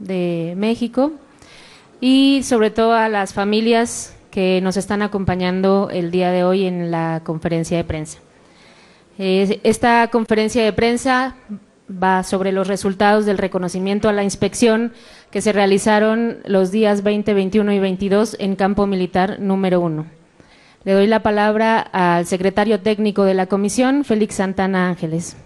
de México y sobre todo a las familias que nos están acompañando el día de hoy en la conferencia de prensa. Esta conferencia de prensa va sobre los resultados del reconocimiento a la inspección que se realizaron los días 20, 21 y 22 en campo militar número 1. Le doy la palabra al secretario técnico de la comisión, Félix Santana Ángeles.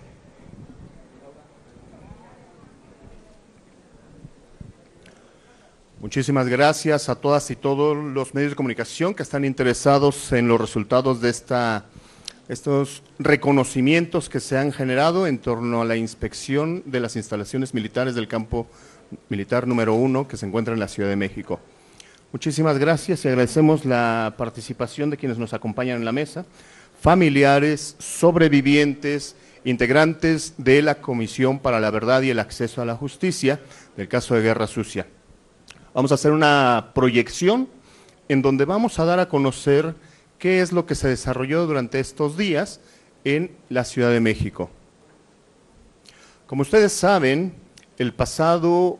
Muchísimas gracias a todas y todos los medios de comunicación que están interesados en los resultados de esta, estos reconocimientos que se han generado en torno a la inspección de las instalaciones militares del campo militar número uno que se encuentra en la Ciudad de México. Muchísimas gracias y agradecemos la participación de quienes nos acompañan en la mesa, familiares, sobrevivientes, integrantes de la Comisión para la Verdad y el Acceso a la Justicia del caso de Guerra Sucia. Vamos a hacer una proyección en donde vamos a dar a conocer qué es lo que se desarrolló durante estos días en la Ciudad de México. Como ustedes saben, el pasado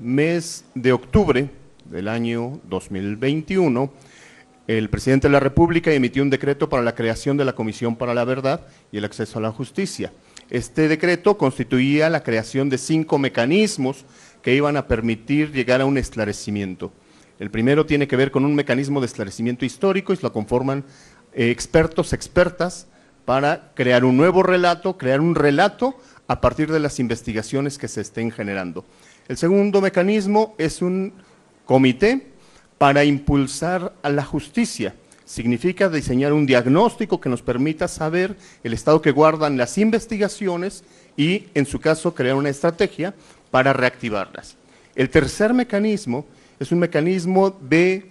mes de octubre del año 2021, el presidente de la República emitió un decreto para la creación de la Comisión para la Verdad y el Acceso a la Justicia. Este decreto constituía la creación de cinco mecanismos que iban a permitir llegar a un esclarecimiento. El primero tiene que ver con un mecanismo de esclarecimiento histórico y lo conforman eh, expertos, expertas, para crear un nuevo relato, crear un relato a partir de las investigaciones que se estén generando. El segundo mecanismo es un comité para impulsar a la justicia. Significa diseñar un diagnóstico que nos permita saber el estado que guardan las investigaciones y, en su caso, crear una estrategia para reactivarlas. El tercer mecanismo es un mecanismo de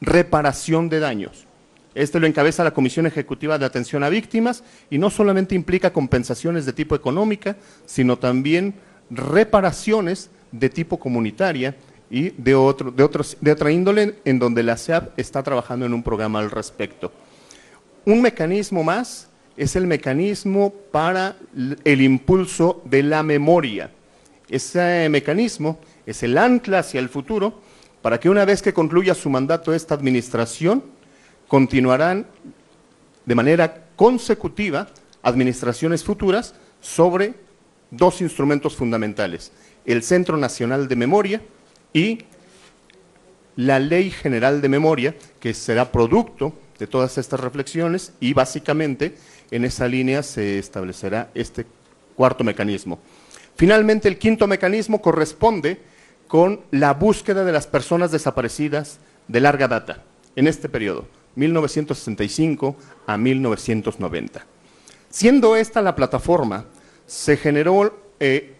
reparación de daños. Este lo encabeza la Comisión Ejecutiva de Atención a Víctimas y no solamente implica compensaciones de tipo económica, sino también reparaciones de tipo comunitaria y de, otro, de, otros, de otra índole en donde la SEAP está trabajando en un programa al respecto. Un mecanismo más es el mecanismo para el impulso de la memoria. Ese mecanismo es el ancla hacia el futuro para que una vez que concluya su mandato esta administración, continuarán de manera consecutiva administraciones futuras sobre dos instrumentos fundamentales, el Centro Nacional de Memoria y la Ley General de Memoria, que será producto de todas estas reflexiones y básicamente en esa línea se establecerá este cuarto mecanismo. Finalmente, el quinto mecanismo corresponde con la búsqueda de las personas desaparecidas de larga data en este periodo, 1965 a 1990. Siendo esta la plataforma, se generó eh,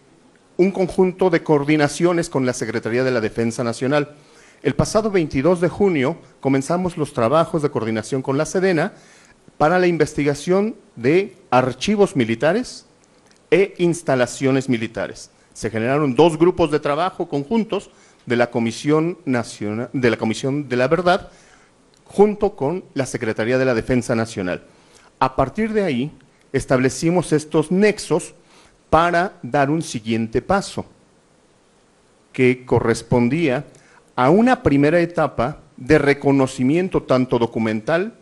un conjunto de coordinaciones con la Secretaría de la Defensa Nacional. El pasado 22 de junio comenzamos los trabajos de coordinación con la Sedena para la investigación de archivos militares e instalaciones militares. Se generaron dos grupos de trabajo conjuntos de la Comisión Nacional, de la Comisión de la Verdad, junto con la Secretaría de la Defensa Nacional. A partir de ahí, establecimos estos nexos para dar un siguiente paso, que correspondía a una primera etapa de reconocimiento tanto documental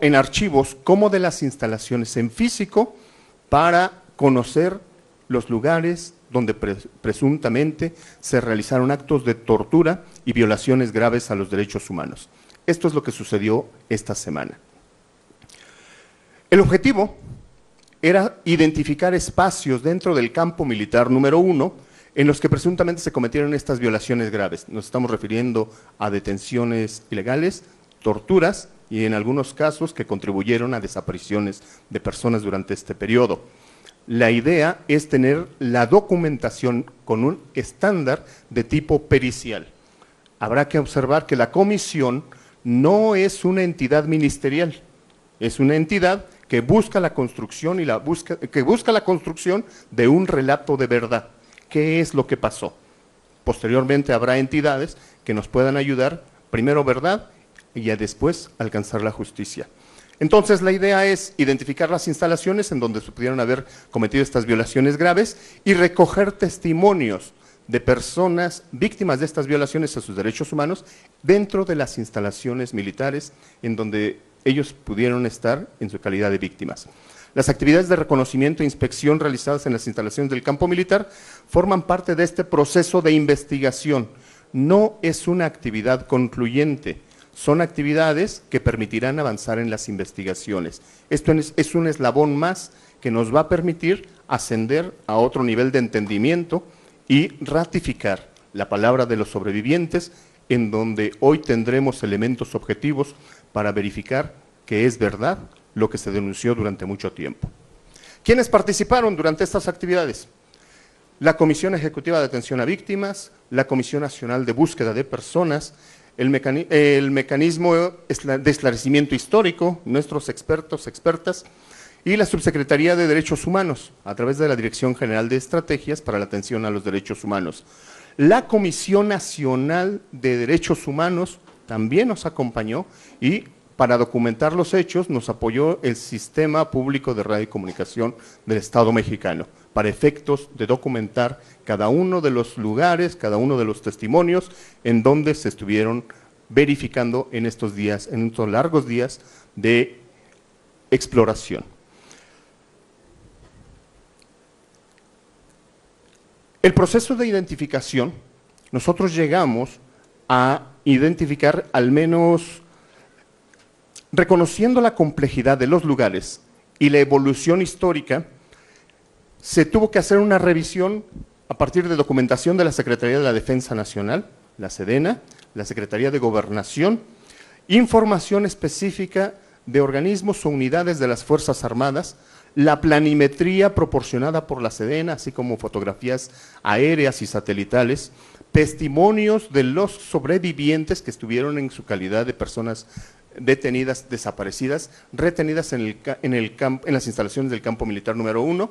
en archivos como de las instalaciones en físico para conocer los lugares donde presuntamente se realizaron actos de tortura y violaciones graves a los derechos humanos. Esto es lo que sucedió esta semana. El objetivo era identificar espacios dentro del campo militar número uno en los que presuntamente se cometieron estas violaciones graves. Nos estamos refiriendo a detenciones ilegales, torturas y en algunos casos que contribuyeron a desapariciones de personas durante este periodo. La idea es tener la documentación con un estándar de tipo pericial. Habrá que observar que la comisión no es una entidad ministerial, es una entidad que busca la construcción y la busca, que busca la construcción de un relato de verdad. ¿Qué es lo que pasó? Posteriormente habrá entidades que nos puedan ayudar, primero verdad y ya después alcanzar la justicia. Entonces la idea es identificar las instalaciones en donde se pudieron haber cometido estas violaciones graves y recoger testimonios de personas víctimas de estas violaciones a sus derechos humanos dentro de las instalaciones militares en donde ellos pudieron estar en su calidad de víctimas. Las actividades de reconocimiento e inspección realizadas en las instalaciones del campo militar forman parte de este proceso de investigación. No es una actividad concluyente, son actividades que permitirán avanzar en las investigaciones. Esto es, un eslabón más que nos va a permitir ascender a otro nivel de entendimiento y ratificar la palabra de los sobrevivientes en donde hoy tendremos elementos objetivos para verificar que es verdad lo que se denunció durante mucho tiempo. ¿Quiénes participaron durante estas actividades? La Comisión Ejecutiva de Atención a Víctimas, la Comisión Nacional de Búsqueda de Personas, el, Mecanismo de Esclarecimiento Histórico, nuestros expertos, expertas, y la Subsecretaría de Derechos Humanos, a través de la Dirección General de Estrategias para la Atención a los Derechos Humanos. La Comisión Nacional de Derechos Humanos también nos acompañó y para documentar los hechos nos apoyó el Sistema Público de Radio y Comunicación del Estado mexicano, para efectos de documentar cada uno de los lugares, cada uno de los testimonios en donde se estuvieron verificando en estos días, en estos largos días de exploración. El proceso de identificación, nosotros llegamos a identificar al menos reconociendo la complejidad de los lugares y la evolución histórica, se tuvo que hacer una revisión a partir de documentación de la Secretaría de la Defensa Nacional, la SEDENA, la Secretaría de Gobernación, información específica de organismos o unidades de las Fuerzas Armadas, la planimetría proporcionada por la SEDENA, así como fotografías aéreas y satelitales, testimonios de los sobrevivientes que estuvieron en su calidad de personas detenidas, desaparecidas, retenidas en, el, en, el en las instalaciones del campo militar número uno,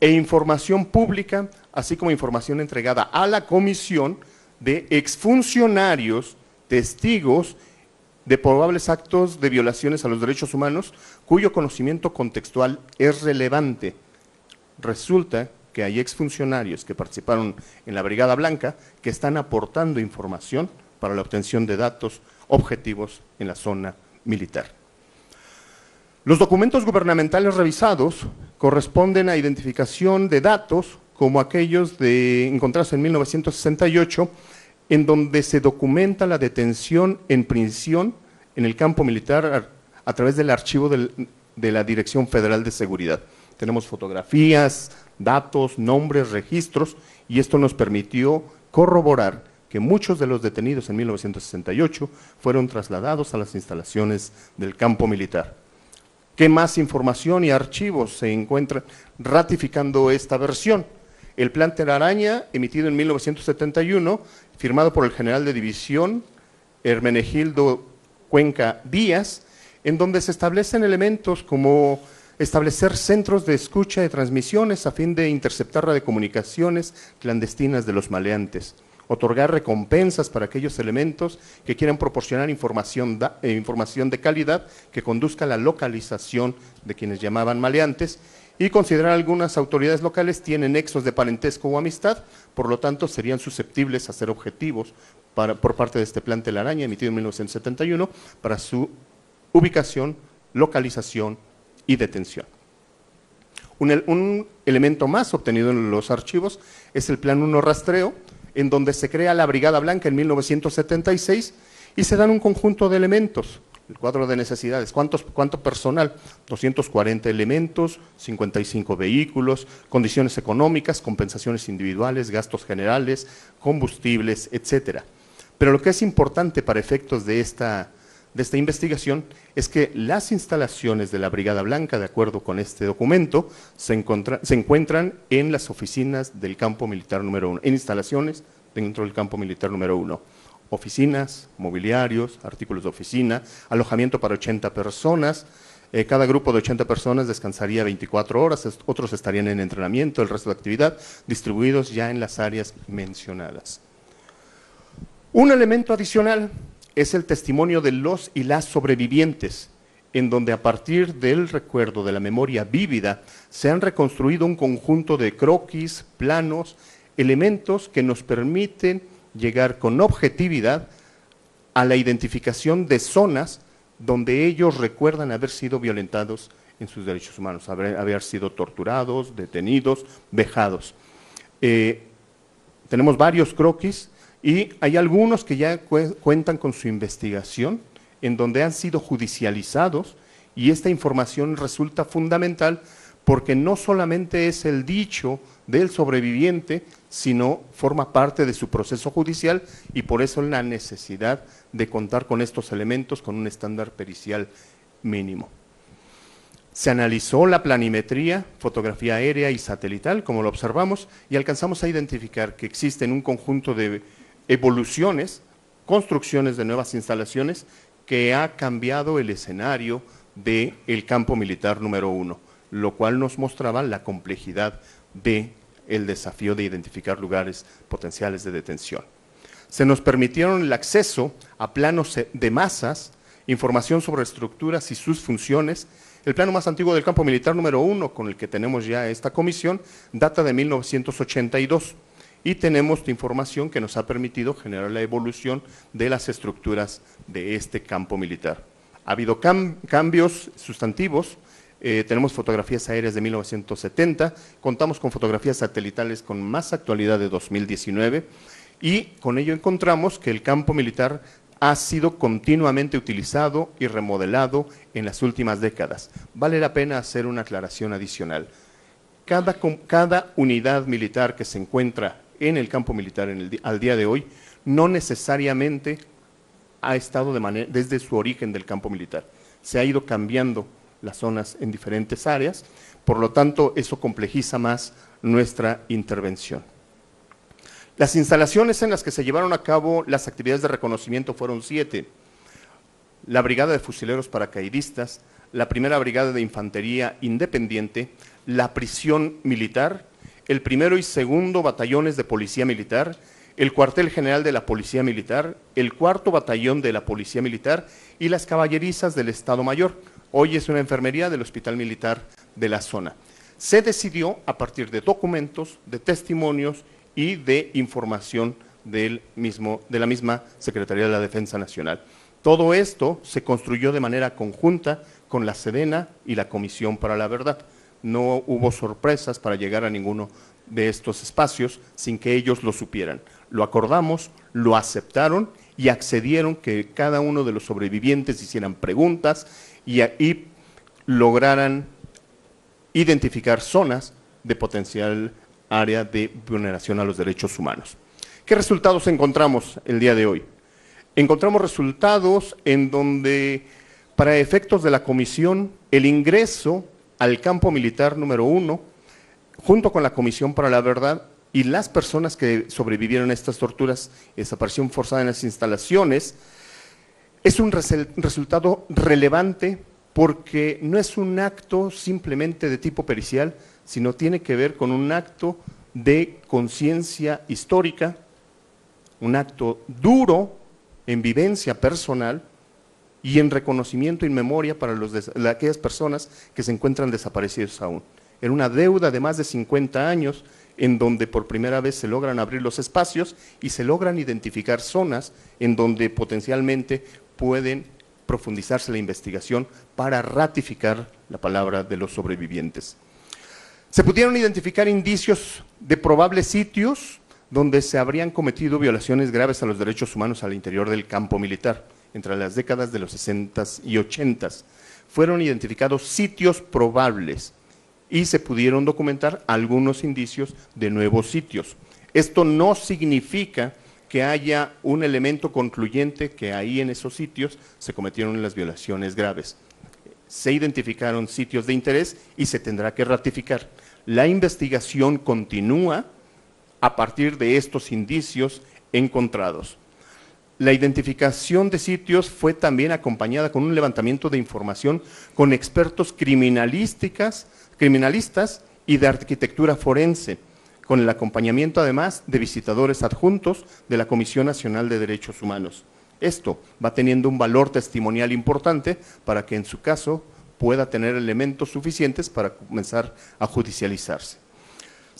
e información pública, así como información entregada a la comisión de exfuncionarios, testigos de probables actos de violaciones a los derechos humanos cuyo conocimiento contextual es relevante. Resulta que hay exfuncionarios que participaron en la Brigada Blanca que están aportando información para la obtención de datos objetivos en la zona militar. Los documentos gubernamentales revisados corresponden a identificación de datos como aquellos de encontrarse en 1968, en donde se documenta la detención en prisión en el campo militar a, través del archivo de la Dirección Federal de Seguridad. Tenemos fotografías, datos, nombres, registros, y esto nos permitió corroborar que muchos de los detenidos en 1968 fueron trasladados a las instalaciones del campo militar. ¿Qué más información y archivos se encuentran ratificando esta versión? El plan Telaraña, emitido en 1971, firmado por el general de división Hermenegildo Cuenca Díaz, en donde se establecen elementos como establecer centros de escucha de transmisiones a fin de interceptar radiocomunicaciones clandestinas de los maleantes otorgar recompensas para aquellos elementos que quieran proporcionar información, eh, información de calidad que conduzca a la localización de quienes llamaban maleantes y considerar algunas autoridades locales tienen nexos de parentesco o amistad, por lo tanto serían susceptibles a ser objetivos por parte de este plan telaraña emitido en 1971 para su ubicación, localización y detención. Un, un, elemento más obtenido en los archivos es el plan 1 rastreo, en donde se crea la Brigada Blanca en 1976 y se dan un conjunto de elementos, el cuadro de necesidades, ¿cuántos, ¿cuánto personal? 240 elementos, 55 vehículos, condiciones económicas, compensaciones individuales, gastos generales, combustibles, etcétera. Pero lo que es importante para efectos de esta, de esta investigación es que las instalaciones de la Brigada Blanca, de acuerdo con este documento, se, encuentran en las oficinas del campo militar número uno, en instalaciones dentro del campo militar número uno. Oficinas, mobiliarios, artículos de oficina, alojamiento para 80 personas, eh, cada grupo de 80 personas descansaría 24 horas, otros estarían en entrenamiento, el resto de actividad, distribuidos ya en las áreas mencionadas. Un elemento adicional es el testimonio de los y las sobrevivientes, en donde a partir del recuerdo de la memoria vívida se han reconstruido un conjunto de croquis, planos, elementos que nos permiten llegar con objetividad a la identificación de zonas donde ellos recuerdan haber sido violentados en sus derechos humanos, haber, sido torturados, detenidos, vejados. Eh, tenemos varios croquis y hay algunos que ya cuentan con su investigación, en donde han sido judicializados y esta información resulta fundamental porque no solamente es el dicho del sobreviviente, sino forma parte de su proceso judicial y por eso la necesidad de contar con estos elementos con un estándar pericial mínimo. Se analizó la planimetría, fotografía aérea y satelital, como lo observamos, y alcanzamos a identificar que existen un conjunto de evoluciones, construcciones de nuevas instalaciones, que ha cambiado el escenario del campo militar número uno, lo cual nos mostraba la complejidad del el desafío de identificar lugares potenciales de detención. Se nos permitieron el acceso a planos de masas, información sobre estructuras y sus funciones. El plano más antiguo del campo militar número uno, con el que tenemos ya esta comisión, data de 1982 y tenemos información que nos ha permitido generar la evolución de las estructuras de este campo militar. Ha habido cambios sustantivos, eh, tenemos fotografías aéreas de 1970, contamos con fotografías satelitales con más actualidad de 2019 y con ello encontramos que el campo militar ha sido continuamente utilizado y remodelado en las últimas décadas. Vale la pena hacer una aclaración adicional. Cada, cada unidad militar que se encuentra en el campo militar al día de hoy no necesariamente ha estado desde su origen del campo militar. Se ha ido cambiando las zonas en diferentes áreas, por lo tanto eso complejiza más nuestra intervención. Las instalaciones en las que se llevaron a cabo las actividades de reconocimiento fueron siete. La Brigada de Fusileros Paracaidistas, la Primera Brigada de Infantería Independiente, la Prisión Militar, el primero y segundo batallones de Policía Militar, el cuartel general de la Policía Militar, el cuarto batallón de la Policía Militar y las caballerizas del Estado Mayor. Hoy es una enfermería del Hospital Militar de la zona. Se decidió a partir de documentos, de testimonios y de información del mismo, de la misma Secretaría de la Defensa Nacional. Todo esto se construyó de manera conjunta con la Sedena y la Comisión para la Verdad. No hubo sorpresas para llegar a ninguno de estos espacios sin que ellos lo supieran. Lo acordamos, lo aceptaron y accedieron que cada uno de los sobrevivientes hicieran preguntas y, y lograran identificar zonas de potencial área de vulneración a los derechos humanos. ¿Qué resultados encontramos el día de hoy? Encontramos resultados en donde, para efectos de la comisión, el ingreso al campo militar número uno, junto con la Comisión para la Verdad y las personas que sobrevivieron a estas torturas desaparición forzada en las instalaciones, es un resultado relevante porque no es un acto simplemente de tipo pericial, sino tiene que ver con un acto de conciencia histórica, un acto duro en vivencia personal y en reconocimiento y memoria para aquellas personas que se encuentran desaparecidos aún. En una deuda de más de 50 años en donde por primera vez se logran abrir los espacios y se logran identificar zonas en donde potencialmente pueden profundizarse la investigación para ratificar la palabra de los sobrevivientes. Se pudieron identificar indicios de probables sitios donde se habrían cometido violaciones graves a los derechos humanos al interior del campo militar entre las décadas de los 60 y 80. Fueron identificados sitios probables y se pudieron documentar algunos indicios de nuevos sitios. Esto no significa que haya un elemento concluyente que ahí en esos sitios se cometieron las violaciones graves se identificaron sitios de interés y se tendrá que ratificar. La investigación continúa a partir de estos indicios encontrados. La identificación de sitios fue también acompañada con un levantamiento de información con expertos criminalísticas, criminalistas y de arquitectura forense, con el acompañamiento además de visitadores adjuntos de la Comisión Nacional de Derechos Humanos. Esto va teniendo un valor testimonial importante para que en su caso pueda tener elementos suficientes para comenzar a judicializarse.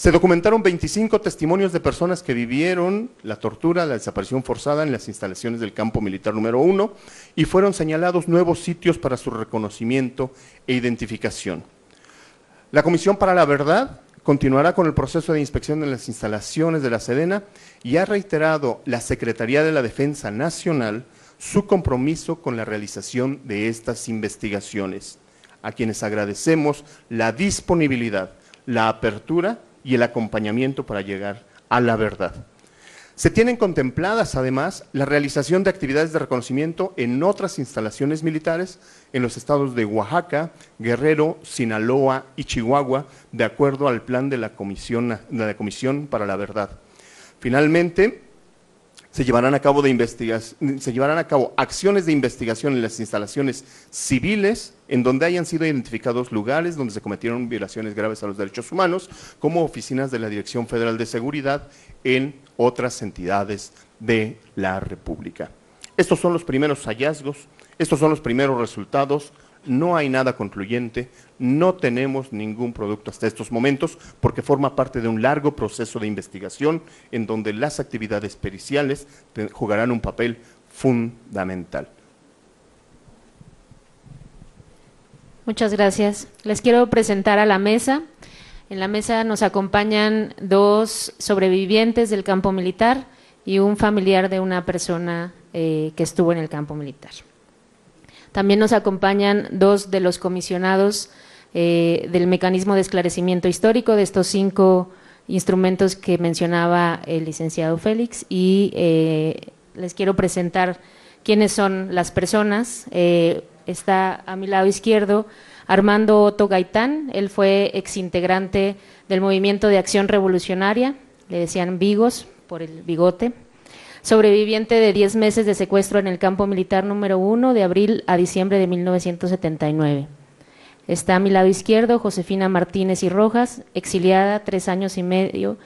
Se documentaron 25 testimonios de personas que vivieron la tortura, la desaparición forzada en las instalaciones del campo militar número uno y fueron señalados nuevos sitios para su reconocimiento e identificación. La Comisión para la Verdad continuará con el proceso de inspección en las instalaciones de la Sedena y ha reiterado la Secretaría de la Defensa Nacional su compromiso con la realización de estas investigaciones, a quienes agradecemos la disponibilidad, la apertura y el acompañamiento para llegar a la verdad. Se tienen contempladas, además, la realización de actividades de reconocimiento en otras instalaciones militares en los estados de Oaxaca, Guerrero, Sinaloa y Chihuahua, de acuerdo al plan de la Comisión, de la Comisión para la Verdad. Finalmente, se llevarán a cabo de se llevarán a cabo acciones de investigación en las instalaciones civiles en donde hayan sido identificados lugares donde se cometieron violaciones graves a los derechos humanos, como oficinas de la Dirección Federal de Seguridad en otras entidades de la República. Estos son los primeros hallazgos, estos son los primeros resultados, no hay nada concluyente, no tenemos ningún producto hasta estos momentos porque forma parte de un largo proceso de investigación en donde las actividades periciales jugarán un papel fundamental. Muchas gracias. Les quiero presentar a la mesa. En la mesa nos acompañan dos sobrevivientes del campo militar y un familiar de una persona eh, que estuvo en el campo militar. También nos acompañan dos de los comisionados eh, del mecanismo de esclarecimiento histórico de estos cinco instrumentos que mencionaba el licenciado Félix y eh, les quiero presentar quiénes son las personas. Eh, está a mi lado izquierdo Armando Otto Gaitán, él fue exintegrante del Movimiento de Acción Revolucionaria, le decían Vigos por el bigote sobreviviente de 10 meses de secuestro en el campo militar número 1 de abril a diciembre de 1979. Está a mi lado izquierdo Josefina Martínez y Rojas, exiliada tres años y medio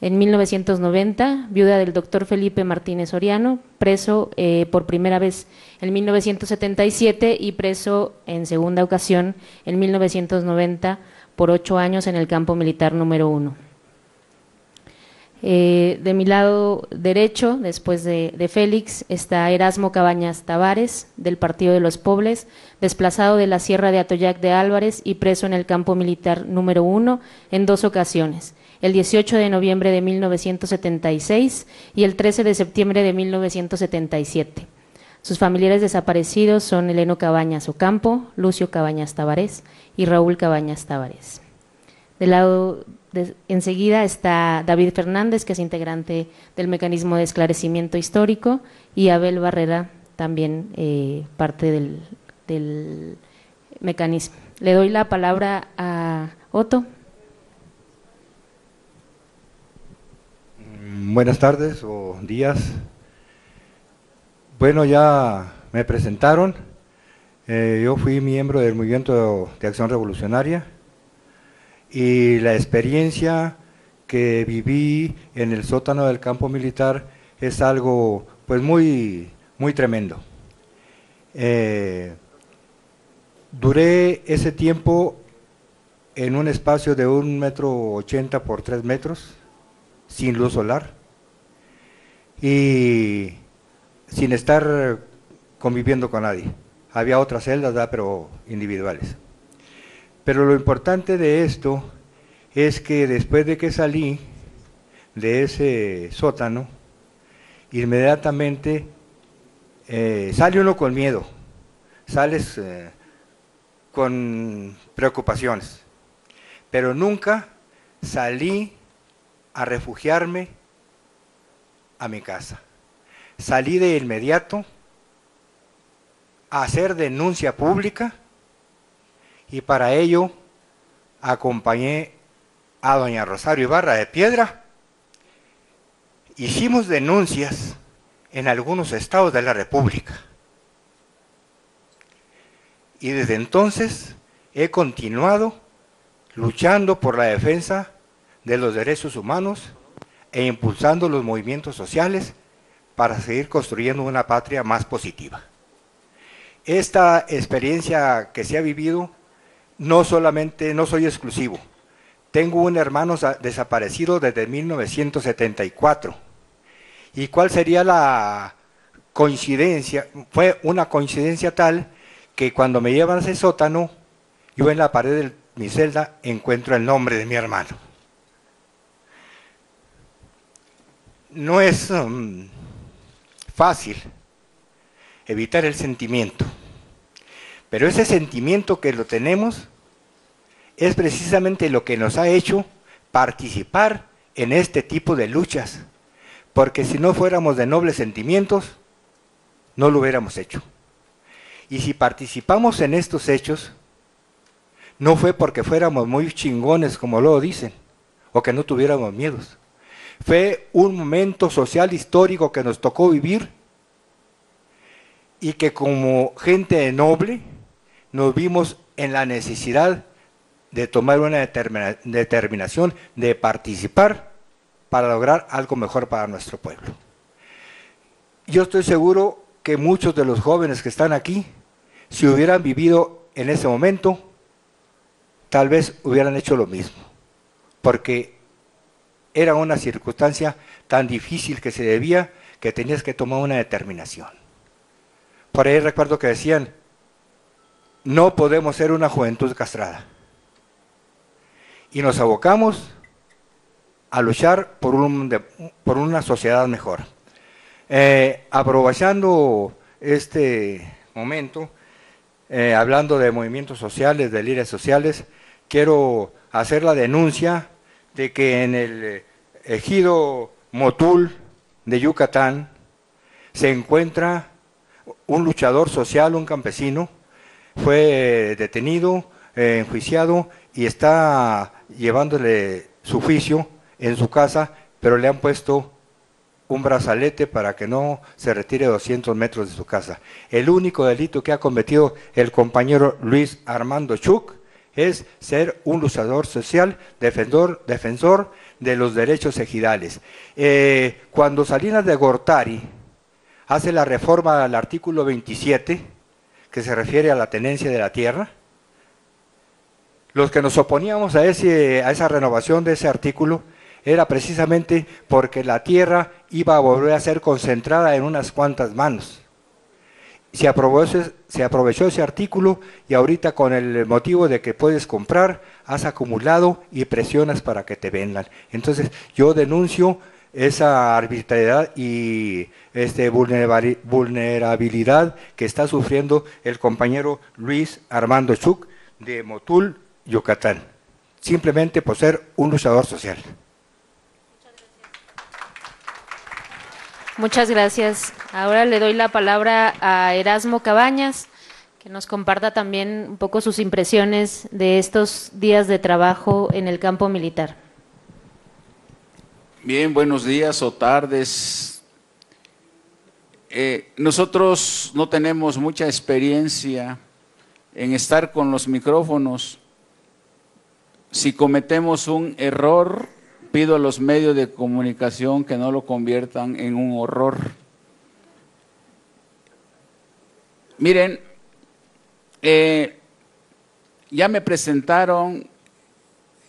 en 1990, viuda del doctor Felipe Martínez Oriano, preso eh, por primera vez en 1977 y preso en segunda ocasión en 1990 por ocho años en el campo militar número 1. Eh, de mi lado derecho, después de, Félix, está Erasmo Cabañas Tavares, del Partido de los Pobres, desplazado de la Sierra de Atoyac de Álvarez y preso en el campo militar número uno en dos ocasiones, el 18 de noviembre de 1976 y el 13 de septiembre de 1977. Sus familiares desaparecidos son Eleno Cabañas Ocampo, Lucio Cabañas Tavares y Raúl Cabañas Tavares. Del lado enseguida está David Fernández, que es integrante del mecanismo de esclarecimiento histórico, y Abel Barrera, también eh, parte del, mecanismo. Le doy la palabra a Otto. Mm, buenas tardes o días. Bueno, ya me presentaron. Eh, yo fui miembro del Movimiento de Acción Revolucionaria y la experiencia que viví en el sótano del campo militar es algo pues muy, muy tremendo. Eh, duré ese tiempo en un espacio de un metro ochenta por tres metros, sin luz solar, y sin estar conviviendo con nadie. Había otras celdas, pero individuales. Pero lo importante de esto es que después de que salí de ese sótano, inmediatamente eh, sale uno con miedo, sales eh, con preocupaciones, pero nunca salí a refugiarme a mi casa. Salí de inmediato a hacer denuncia pública y para ello acompañé a doña Rosario Ibarra de Piedra. Hicimos denuncias en algunos estados de la República. Y desde entonces he continuado luchando por la defensa de los derechos humanos e impulsando los movimientos sociales para seguir construyendo una patria más positiva. Esta experiencia que se ha vivido no solamente, no soy exclusivo, tengo un hermano desaparecido desde 1974. ¿Y cuál sería la coincidencia? Fue una coincidencia tal que cuando me llevan a ese sótano, yo en la pared de mi celda encuentro el nombre de mi hermano. No es um, fácil evitar el sentimiento, pero ese sentimiento que lo tenemos es precisamente lo que nos ha hecho participar en este tipo de luchas, porque si no fuéramos de nobles sentimientos, no lo hubiéramos hecho. Y si participamos en estos hechos, no fue porque fuéramos muy chingones, como luego dicen, o que no tuviéramos miedos. Fue un momento social histórico que nos tocó vivir y que como gente noble nos vimos en la necesidad de tomar una determinación, de participar para lograr algo mejor para nuestro pueblo. Yo estoy seguro que muchos de los jóvenes que están aquí, si hubieran vivido en ese momento, tal vez hubieran hecho lo mismo, porque era una circunstancia tan difícil que se debía que tenías que tomar una determinación. Por ahí recuerdo que decían, no podemos ser una juventud castrada y nos abocamos a luchar por, un, por una sociedad mejor. Eh, aprovechando este momento, eh, hablando de movimientos sociales, de líderes sociales, quiero hacer la denuncia de que en el ejido Motul de Yucatán se encuentra un luchador social, un campesino, fue detenido, eh, enjuiciado y está llevándole su juicio en su casa, pero le han puesto un brazalete para que no se retire 200 metros de su casa. El único delito que ha cometido el compañero Luis Armando Chuk es ser un luchador social, defensor, defensor de los derechos ejidales. Eh, cuando Salinas de Gortari hace la reforma al artículo 27, que se refiere a la tenencia de la tierra, los que nos oponíamos a, ese, a esa renovación de ese artículo era precisamente porque la tierra iba a volver a ser concentrada en unas cuantas manos. Se aprovechó, se aprovechó ese artículo y ahorita con el motivo de que puedes comprar, has acumulado y presionas para que te vendan. Entonces yo denuncio esa arbitrariedad y este vulnerabilidad que está sufriendo el compañero Luis Armando Chuk de Motul, Yucatán, simplemente por ser un luchador social. Muchas gracias. Ahora le doy la palabra a Erasmo Cabañas, que nos comparta también un poco sus impresiones de estos días de trabajo en el campo militar. Bien, buenos días o tardes. Eh, nosotros no tenemos mucha experiencia en estar con los micrófonos, si cometemos un error, pido a los medios de comunicación que no lo conviertan en un horror. Miren, eh, ya me presentaron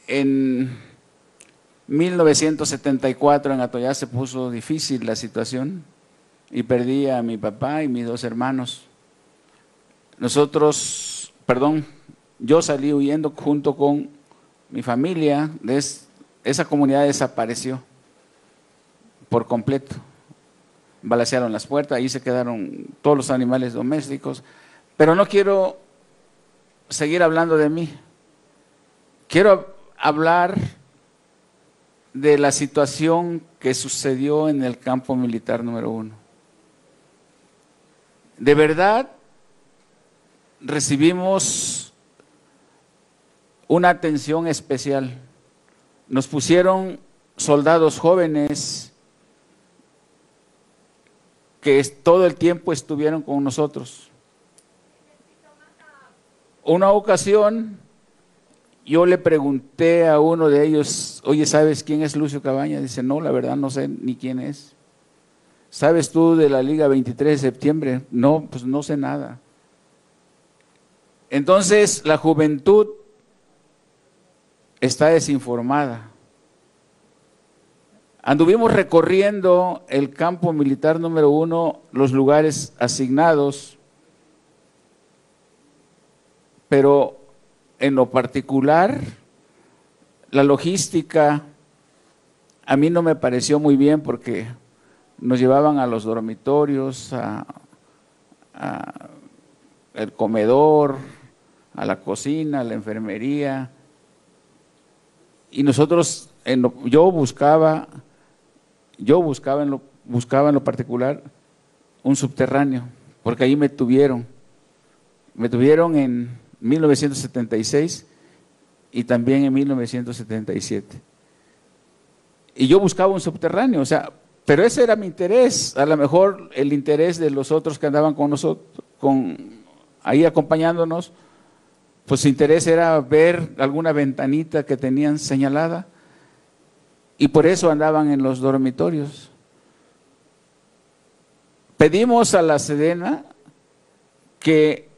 en 1974 en Atoyá se puso difícil la situación y perdí a mi papá y mis dos hermanos. Nosotros, perdón, yo salí huyendo junto con mi familia, de esa comunidad desapareció por completo. Balacearon las puertas, ahí se quedaron todos los animales domésticos. Pero no quiero seguir hablando de mí. Quiero hablar de la situación que sucedió en el campo militar número uno. De verdad, recibimos una atención especial. Nos pusieron soldados jóvenes que todo el tiempo estuvieron con nosotros. Una ocasión yo le pregunté a uno de ellos, oye, ¿sabes quién es Lucio Cabaña? Dice, no, la verdad no sé ni quién es. ¿Sabes tú de la Liga 23 de septiembre? No, pues no sé nada. Entonces la juventud está desinformada. Anduvimos recorriendo el campo militar número uno, los lugares asignados, pero en lo particular, la logística a mí no me pareció muy bien porque nos llevaban a los dormitorios, a, el comedor, a la cocina, a la enfermería. Y nosotros, yo buscaba, yo buscaba en, lo, buscaba en lo particular un subterráneo, porque ahí me tuvieron. Me tuvieron en 1976 y también en 1977. Y yo buscaba un subterráneo, o sea, pero ese era mi interés, a lo mejor el interés de los otros que andaban con nosotros, con, ahí acompañándonos, pues su interés era ver alguna ventanita que tenían señalada y por eso andaban en los dormitorios. Pedimos a la Sedena que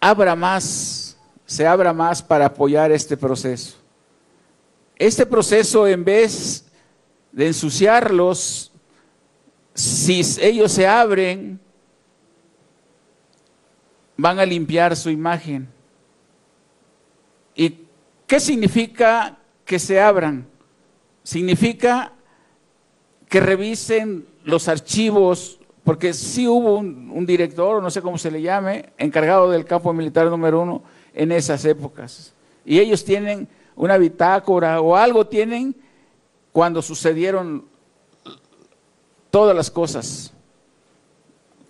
abra más, se abra más para apoyar este proceso. Este proceso, en vez de ensuciarlos, si ellos se abren, van a limpiar su imagen. ¿Y qué significa que se abran? Significa que revisen los archivos, porque sí hubo un, un director, no sé cómo se le llame, encargado del campo militar número uno en esas épocas. Y ellos tienen una bitácora o algo tienen cuando sucedieron todas las cosas.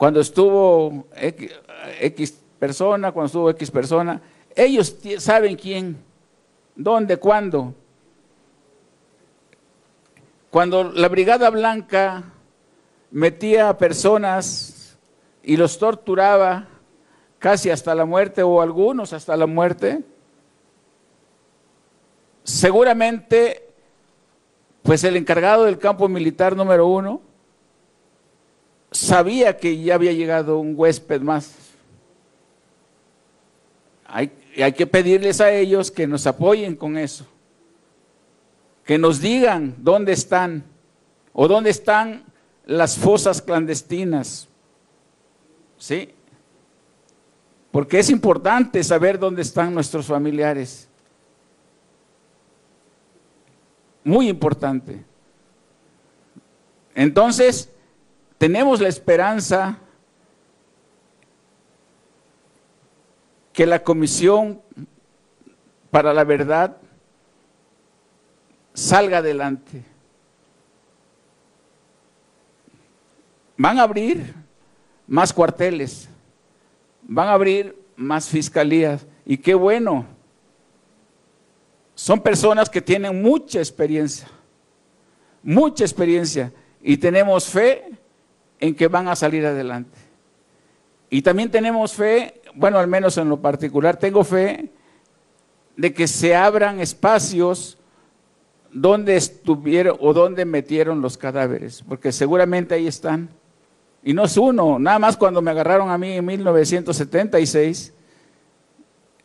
Cuando estuvo X, persona, cuando estuvo X persona, ellos saben quién, dónde, cuándo. Cuando la Brigada Blanca metía a personas y los torturaba casi hasta la muerte o algunos hasta la muerte, seguramente, pues el encargado del campo militar número uno sabía que ya había llegado un huésped más. Hay, hay que pedirles a ellos que nos apoyen con eso, que nos digan dónde están o dónde están las fosas clandestinas. ¿Sí? Porque es importante saber dónde están nuestros familiares. muy importante. Entonces, tenemos la esperanza que la Comisión para la Verdad salga adelante. Van a abrir más cuarteles, van a abrir más fiscalías, y qué bueno son personas que tienen mucha experiencia, mucha experiencia, y tenemos fe en que van a salir adelante. Y también tenemos fe, bueno, al menos en lo particular, tengo fe de que se abran espacios donde estuvieron o donde metieron los cadáveres, porque seguramente ahí están. Y no es uno, nada más cuando me agarraron a mí en 1976,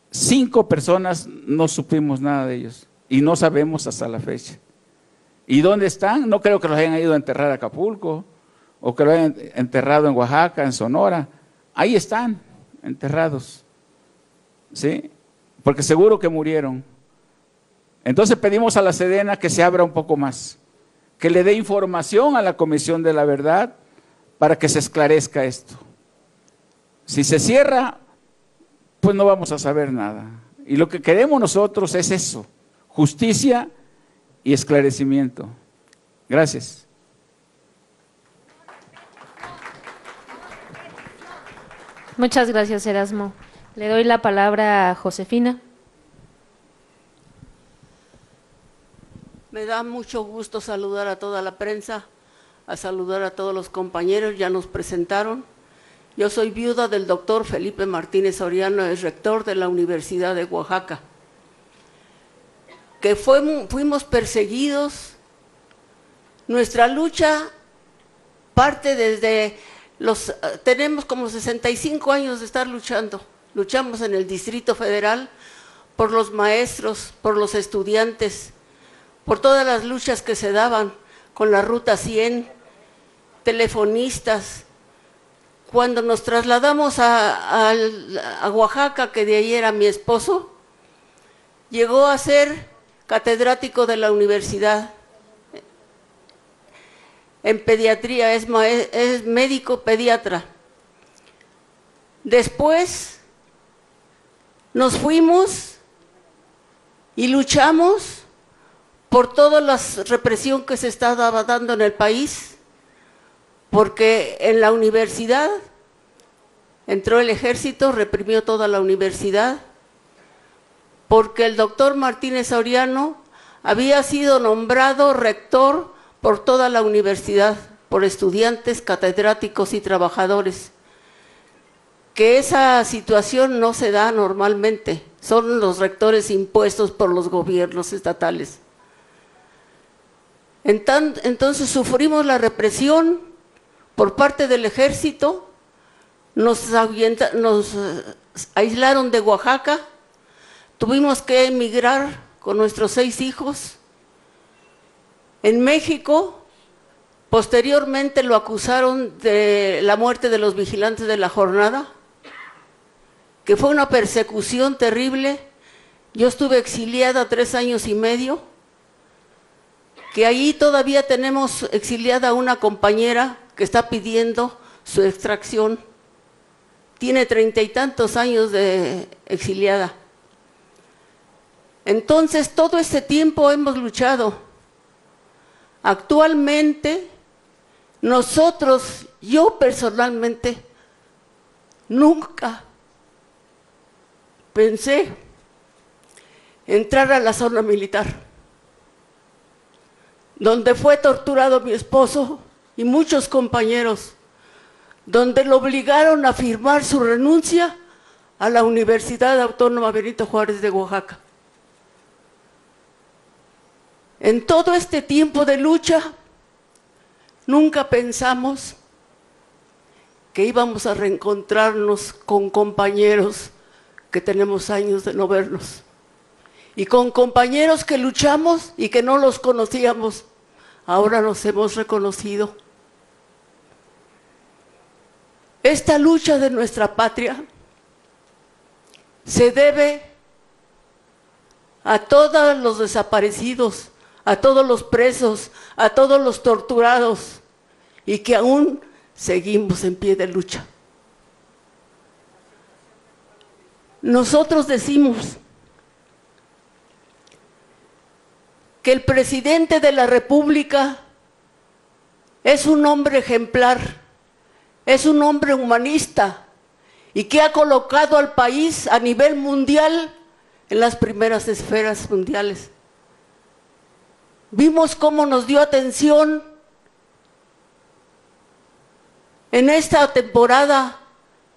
Cinco personas no supimos nada de ellos y no sabemos hasta la fecha. ¿Y dónde están? No creo que los hayan ido a enterrar a Acapulco o que los hayan enterrado en Oaxaca, en Sonora. Ahí están, enterrados. ¿Sí? Porque seguro que murieron. Entonces pedimos a la Sedena que se abra un poco más, que le dé información a la Comisión de la Verdad para que se esclarezca esto. Si se cierra, pues no vamos a saber nada. Y lo que queremos nosotros es eso, justicia y esclarecimiento. Gracias. Muchas gracias, Erasmo. Le doy la palabra a Josefina. Me da mucho gusto saludar a toda la prensa, a saludar a todos los compañeros, ya nos presentaron. Yo soy viuda del doctor Felipe Martínez Soriano, es rector de la Universidad de Oaxaca. Que fuimos perseguidos. Nuestra lucha parte desde los... Tenemos como 65 años de estar luchando. Luchamos en el Distrito Federal por los maestros, por los estudiantes, por todas las luchas que se daban con la Ruta 100, telefonistas. Cuando nos trasladamos a Oaxaca, que de ahí era mi esposo, llegó a ser catedrático de la universidad en pediatría, es, médico pediatra. Después nos fuimos y luchamos por toda la represión que se estaba dando en el país, porque en la universidad entró el ejército, reprimió toda la universidad, porque el doctor Martínez Auriano había sido nombrado rector por toda la universidad, por estudiantes, catedráticos y trabajadores. Que esa situación no se da normalmente, son los rectores impuestos por los gobiernos estatales. Entonces sufrimos la represión por parte del ejército, nos, nos eh, aislaron de Oaxaca, tuvimos que emigrar con nuestros seis hijos en México, posteriormente lo acusaron de la muerte de los vigilantes de la jornada, que fue una persecución terrible. Yo estuve exiliada tres años y medio, que ahí todavía tenemos exiliada una compañera que está pidiendo su extracción. Tiene treinta y tantos años de exiliada. Entonces, todo este tiempo hemos luchado Actualmente, nosotros, yo personalmente, nunca pensé entrar a la zona militar, donde fue torturado mi esposo y muchos compañeros, donde lo obligaron a firmar su renuncia a la Universidad Autónoma Benito Juárez de Oaxaca. En todo este tiempo de lucha, nunca pensamos que íbamos a reencontrarnos con compañeros que tenemos años de no vernos. Y con compañeros que luchamos y que no los conocíamos, ahora nos hemos reconocido. Esta lucha de nuestra patria se debe a todos los desaparecidos, a todos los presos, a todos los torturados y que aún seguimos en pie de lucha. Nosotros decimos que el presidente de la República es un hombre ejemplar, es un hombre humanista y que ha colocado al país a nivel mundial en las primeras esferas mundiales. Vimos cómo nos dio atención en esta temporada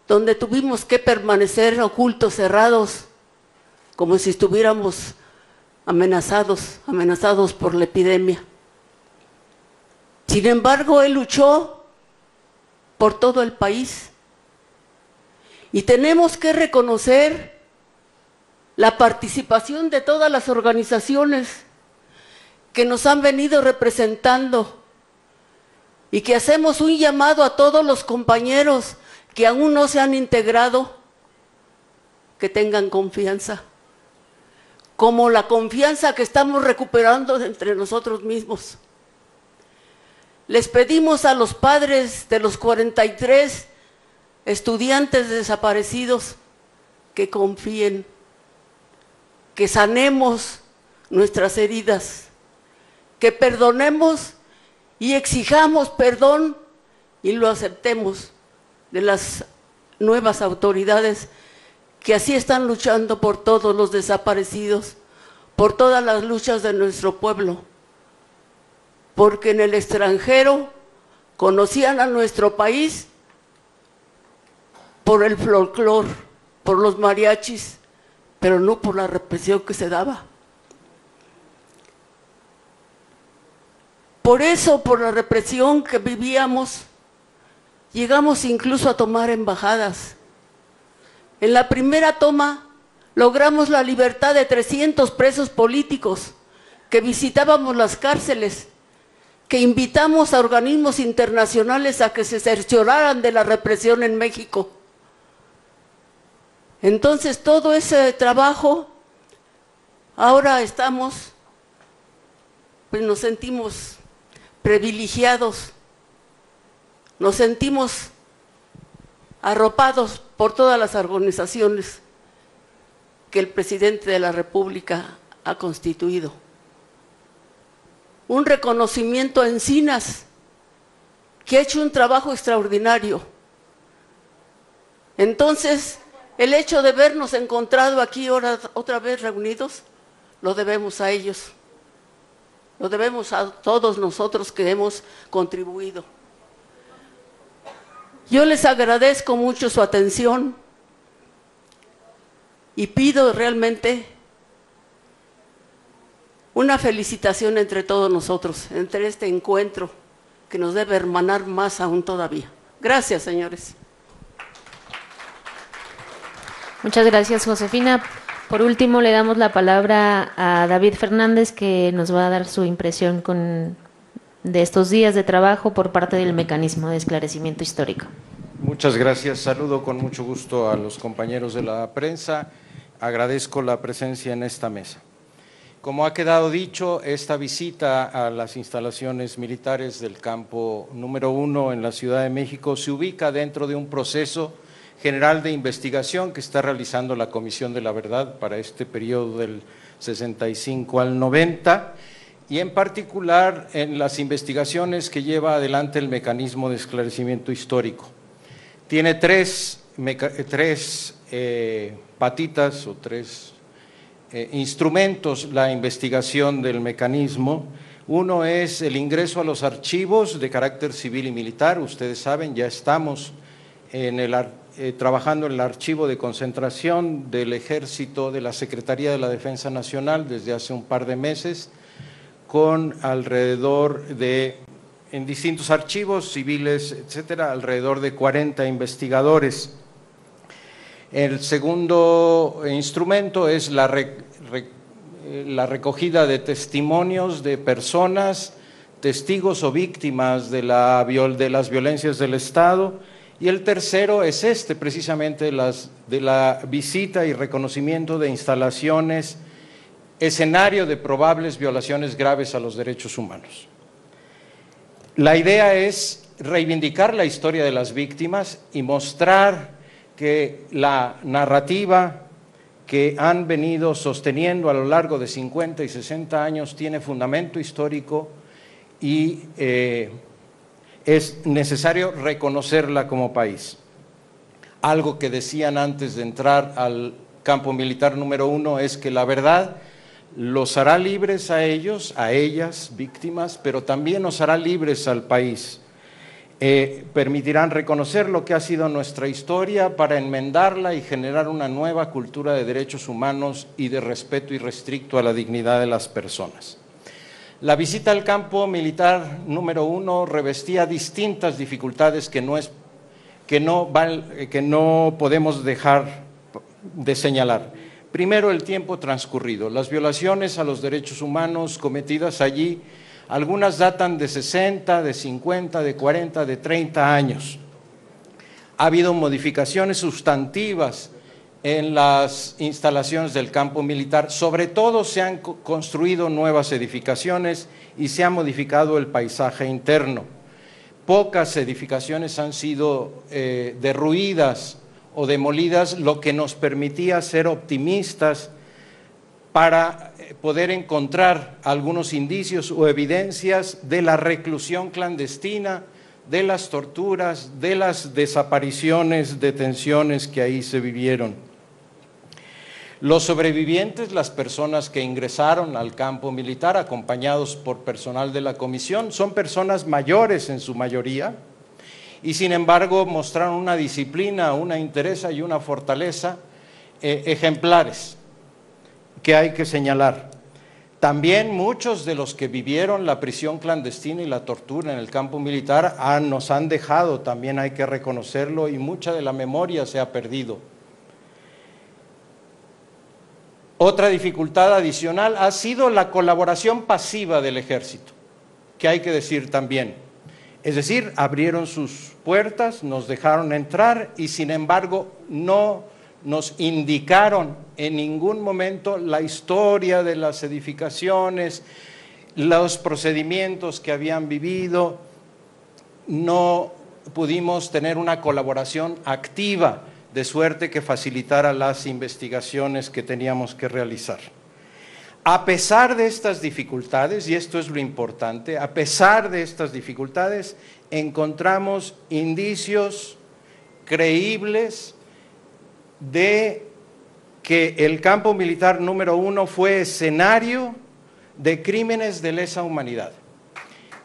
donde tuvimos que permanecer ocultos, cerrados, como si estuviéramos amenazados, amenazados por la epidemia. Sin embargo, él luchó por todo el país. Y tenemos que reconocer la participación de todas las organizaciones que nos han venido representando y que hacemos un llamado a todos los compañeros que aún no se han integrado, que tengan confianza, como la confianza que estamos recuperando entre nosotros mismos. Les pedimos a los padres de los 43 estudiantes desaparecidos que confíen, que sanemos nuestras heridas que perdonemos y exijamos perdón y lo aceptemos de las nuevas autoridades que así están luchando por todos los desaparecidos, por todas las luchas de nuestro pueblo. Porque en el extranjero conocían a nuestro país por el folclor, por los mariachis, pero no por la represión que se daba. Por eso, por la represión que vivíamos, llegamos incluso a tomar embajadas. En la primera toma logramos la libertad de 300 presos políticos, que visitábamos las cárceles, que invitamos a organismos internacionales a que se cercioraran de la represión en México. Entonces todo ese trabajo, ahora estamos, pues nos sentimos privilegiados, nos sentimos arropados por todas las organizaciones que el presidente de la República ha constituido. Un reconocimiento a Encinas, que ha hecho un trabajo extraordinario. Entonces, el hecho de vernos encontrado aquí otra vez reunidos, lo debemos a ellos. Lo debemos a todos nosotros que hemos contribuido. Yo les agradezco mucho su atención y pido realmente una felicitación entre todos nosotros, entre este encuentro que nos debe hermanar más aún todavía. Gracias, señores. Muchas gracias, Josefina. Por último, le damos la palabra a David Fernández, que nos va a dar su impresión con, de estos días de trabajo por parte del mecanismo de esclarecimiento histórico. Muchas gracias. Saludo con mucho gusto a los compañeros de la prensa. Agradezco la presencia en esta mesa. Como ha quedado dicho, esta visita a las instalaciones militares del campo número uno en la Ciudad de México se ubica dentro de un proceso general de investigación que está realizando la Comisión de la Verdad para este periodo del 65 al 90 y en particular en las investigaciones que lleva adelante el mecanismo de esclarecimiento histórico. Tiene tres, tres eh, patitas o tres eh, instrumentos la investigación del mecanismo. Uno es el ingreso a los archivos de carácter civil y militar. Ustedes saben, ya estamos en el, eh, trabajando en el archivo de concentración del Ejército de la Secretaría de la Defensa Nacional desde hace un par de meses, con alrededor de, en distintos archivos civiles, etcétera, alrededor de 40 investigadores. El segundo instrumento es la, la recogida de testimonios de personas, testigos o víctimas de, la, de las violencias del Estado y el tercero es este, precisamente, de la visita y reconocimiento de instalaciones, escenario de probables violaciones graves a los derechos humanos. La idea es reivindicar la historia de las víctimas y mostrar que la narrativa que han venido sosteniendo a lo largo de 50 y 60 años tiene fundamento histórico y eh, es necesario reconocerla como país. Algo que decían antes de entrar al campo militar número uno es que la verdad los hará libres a ellos, a ellas, víctimas, pero también nos hará libres al país. Eh, permitirán reconocer lo que ha sido nuestra historia para enmendarla y generar una nueva cultura de derechos humanos y de respeto irrestricto a la dignidad de las personas. La visita al campo militar número uno revestía distintas dificultades que no, es, que no, que no podemos dejar de señalar. Primero, el tiempo transcurrido. Las violaciones a los derechos humanos cometidas allí, algunas datan de 60, de 50, de 40, de 30 años. Ha habido modificaciones sustantivas en las instalaciones del campo militar. Sobre todo se han construido nuevas edificaciones y se ha modificado el paisaje interno. Pocas edificaciones han sido eh, derruidas o demolidas, lo que nos permitía ser optimistas para eh, poder encontrar algunos indicios o evidencias de la reclusión clandestina, de las torturas, de las desapariciones, detenciones que ahí se vivieron. Los sobrevivientes, las personas que ingresaron al campo militar acompañados por personal de la comisión, son personas mayores en su mayoría y sin embargo mostraron una disciplina, una interés y una fortaleza eh, ejemplares que hay que señalar. También muchos de los que vivieron la prisión clandestina y la tortura en el campo militar nos han dejado, también hay que reconocerlo, y mucha de la memoria se ha perdido. Otra dificultad adicional ha sido la colaboración pasiva del ejército, que hay que decir también. Es decir, abrieron sus puertas, nos dejaron entrar y sin embargo no nos indicaron en ningún momento la historia de las edificaciones, los procedimientos que habían vivido, no pudimos tener una colaboración activa de suerte que facilitara las investigaciones que teníamos que realizar. A pesar de estas dificultades, y esto es lo importante, a pesar de estas dificultades, encontramos indicios creíbles de que el campo militar número uno fue escenario de crímenes de lesa humanidad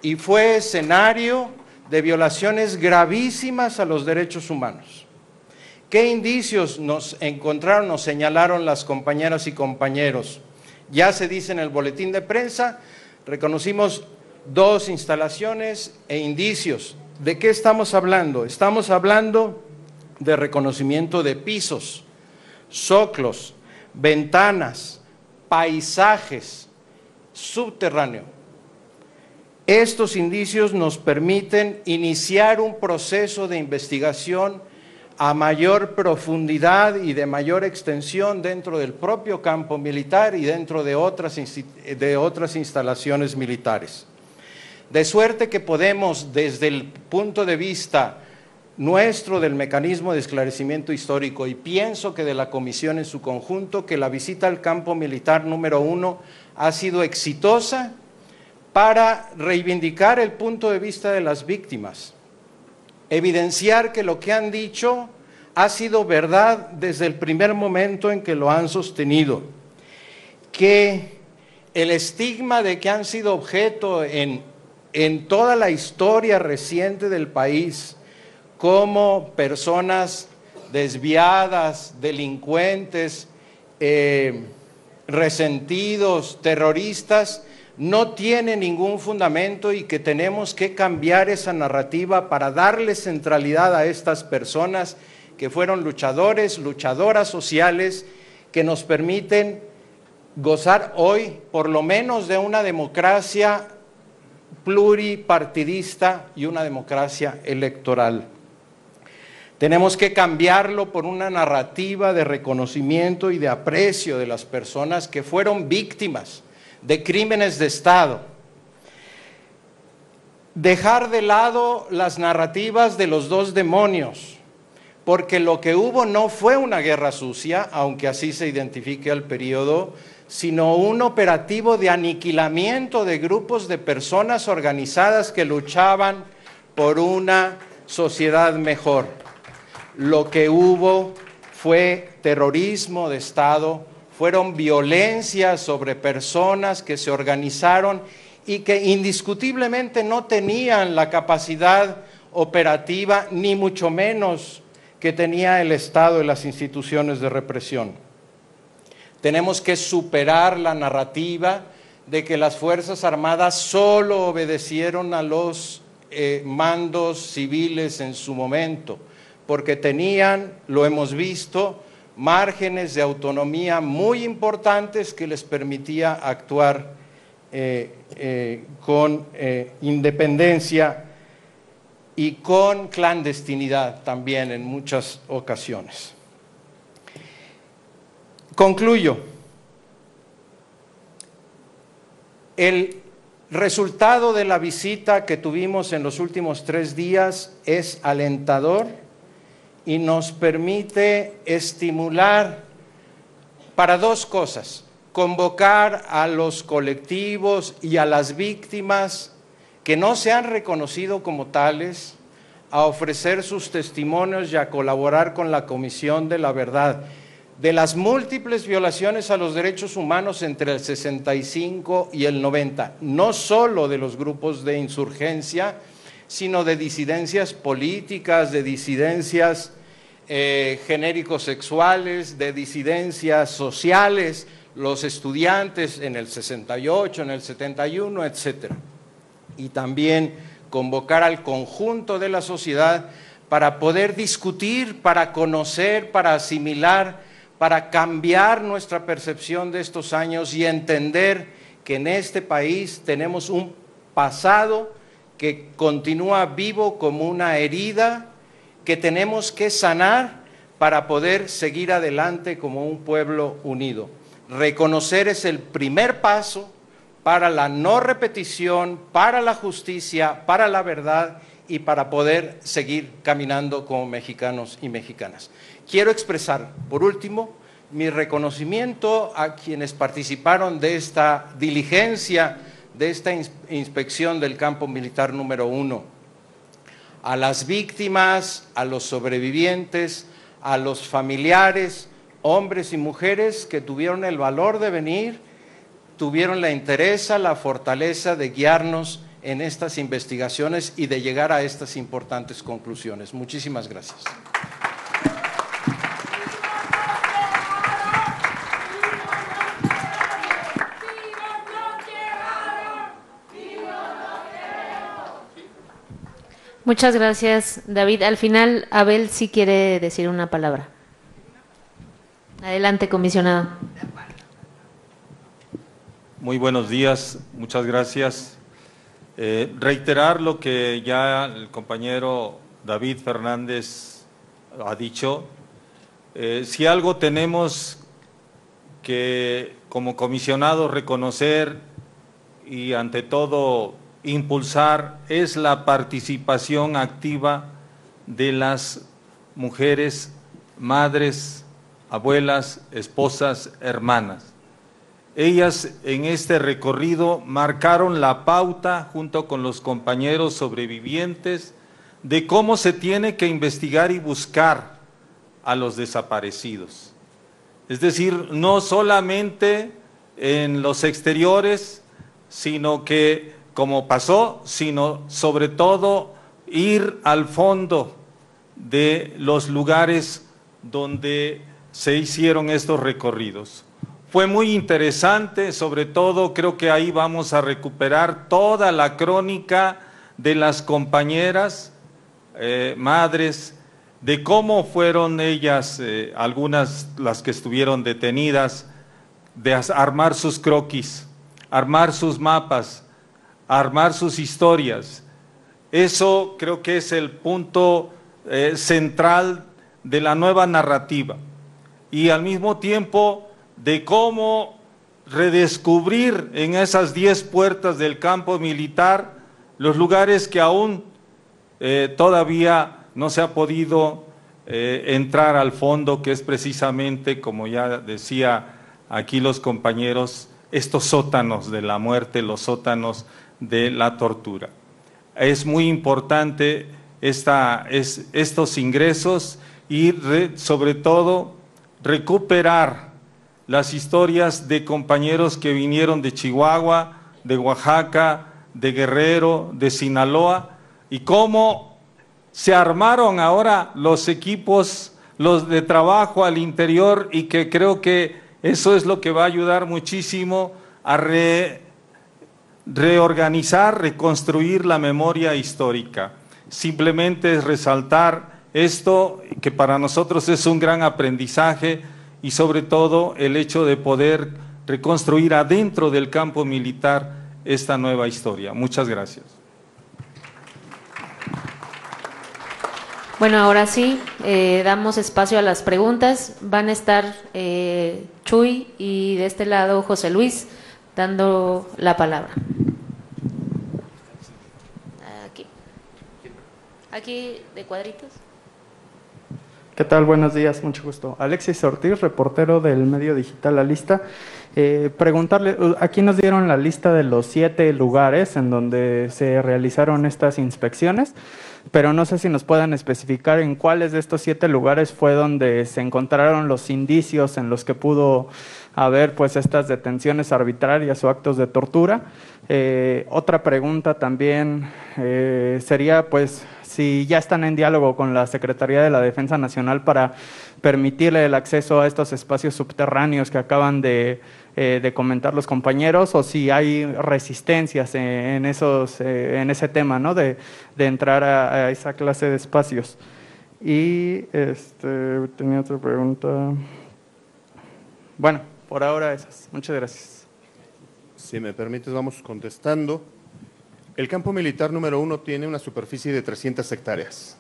y fue escenario de violaciones gravísimas a los derechos humanos. ¿Qué indicios nos encontraron, nos señalaron las compañeras y compañeros? Ya se dice en el boletín de prensa, reconocimos dos instalaciones e indicios. ¿De qué estamos hablando? Estamos hablando de reconocimiento de pisos, soclos, ventanas, paisajes, subterráneo. Estos indicios nos permiten iniciar un proceso de investigación a mayor profundidad y de mayor extensión dentro del propio campo militar y dentro de otras, de otras instalaciones militares. De suerte que podemos, desde el punto de vista nuestro del mecanismo de esclarecimiento histórico y pienso que de la comisión en su conjunto, que la visita al campo militar número uno ha sido exitosa para reivindicar el punto de vista de las víctimas, evidenciar que lo que han dicho ha sido verdad desde el primer momento en que lo han sostenido, que el estigma de que han sido objeto en, en toda la historia reciente del país, como personas desviadas, delincuentes, eh, resentidos, terroristas, no tiene ningún fundamento y que tenemos que cambiar esa narrativa para darle centralidad a estas personas que fueron luchadores, luchadoras sociales, que nos permiten gozar hoy por lo menos de una democracia pluripartidista y una democracia electoral. Tenemos que cambiarlo por una narrativa de reconocimiento y de aprecio de las personas que fueron víctimas de crímenes de Estado. Dejar de lado las narrativas de los dos demonios, porque lo que hubo no fue una guerra sucia, aunque así se identifique al periodo, sino un operativo de aniquilamiento de grupos de personas organizadas que luchaban por una sociedad mejor lo que hubo fue terrorismo de Estado, fueron violencias sobre personas que se organizaron y que indiscutiblemente no tenían la capacidad operativa, ni mucho menos que tenía el Estado y las instituciones de represión. Tenemos que superar la narrativa de que las Fuerzas Armadas solo obedecieron a los eh, mandos civiles en su momento porque tenían, lo hemos visto, márgenes de autonomía muy importantes que les permitía actuar eh, eh, con eh, independencia y con clandestinidad también en muchas ocasiones. Concluyo. El resultado de la visita que tuvimos en los últimos tres días es alentador y nos permite estimular para dos cosas, convocar a los colectivos y a las víctimas que no se han reconocido como tales a ofrecer sus testimonios y a colaborar con la Comisión de la Verdad. De las múltiples violaciones a los derechos humanos entre el 65 y el 90, no solo de los grupos de insurgencia, sino de disidencias políticas, de disidencias eh, genéricos sexuales, de disidencias sociales, los estudiantes en el 68, en el 71, etc. Y también convocar al conjunto de la sociedad para poder discutir, para conocer, para asimilar, para cambiar nuestra percepción de estos años y entender que en este país tenemos un pasado que continúa vivo como una herida que tenemos que sanar para poder seguir adelante como un pueblo unido. Reconocer es el primer paso para la no repetición, para la justicia, para la verdad y para poder seguir caminando como mexicanos y mexicanas. Quiero expresar, por último, mi reconocimiento a quienes participaron de esta diligencia, de esta inspección del campo militar número uno, a las víctimas, a los sobrevivientes, a los familiares, hombres y mujeres que tuvieron el valor de venir, tuvieron la interés, la fortaleza de guiarnos en estas investigaciones y de llegar a estas importantes conclusiones. Muchísimas gracias. Muchas gracias, David. Al final, Abel sí quiere decir una palabra. Adelante, comisionado. Muy buenos días, muchas gracias. Eh, reiterar lo que ya el compañero David Fernández ha dicho. Eh, si algo tenemos que como comisionado reconocer y ante todo impulsar es la participación activa de las mujeres, madres, abuelas, esposas, hermanas. Ellas en este recorrido marcaron la pauta junto con los compañeros sobrevivientes de cómo se tiene que investigar y buscar a los desaparecidos. Es decir, no solamente en los exteriores, sino que como pasó, sino sobre todo ir al fondo de los lugares donde se hicieron estos recorridos. Fue muy interesante, sobre todo creo que ahí vamos a recuperar toda la crónica de las compañeras, eh, madres, de cómo fueron ellas, eh, algunas las que estuvieron detenidas, de armar sus croquis, armar sus mapas, armar sus historias. Eso creo que es el punto eh, central de la nueva narrativa y al mismo tiempo de cómo redescubrir en esas diez puertas del campo militar los lugares que aún eh, todavía no se ha podido eh, entrar al fondo, que es precisamente, como ya decía aquí los compañeros, estos sótanos de la muerte, los sótanos de la tortura. Es muy importante estos ingresos y sobre todo recuperar las historias de compañeros que vinieron de Chihuahua, de Oaxaca, de Guerrero, de Sinaloa, y cómo se armaron ahora los equipos, los de trabajo al interior, y que creo que eso es lo que va a ayudar muchísimo a re, reorganizar, reconstruir la memoria histórica. Simplemente es resaltar esto que para nosotros es un gran aprendizaje y sobre todo el hecho de poder reconstruir adentro del campo militar esta nueva historia. Muchas gracias. Bueno, ahora sí, eh, damos espacio a las preguntas. Van a estar eh, Chuy y de este lado José Luis dando la palabra. Aquí. Aquí de cuadritos. ¿Qué tal? Buenos días, mucho gusto. Alexis Ortiz, reportero del medio digital La Lista. Eh, preguntarle, aquí nos dieron la lista de los siete lugares en donde se realizaron estas inspecciones, pero no sé si nos puedan especificar en cuáles de estos siete lugares fue donde se encontraron los indicios en los que pudo haber pues estas detenciones arbitrarias o actos de tortura. Eh, otra pregunta también eh, sería pues si ya están en diálogo con la Secretaría de la Defensa Nacional para permitirle el acceso a estos espacios subterráneos que acaban de, eh, comentar los compañeros, o si hay resistencias en, esos, en ese tema, ¿no? de, entrar a, esa clase de espacios. Y este, tenía otra pregunta. bueno, por ahora esas. Muchas gracias. Si me permites, vamos contestando. El campo militar número uno tiene una superficie de 300 hectáreas.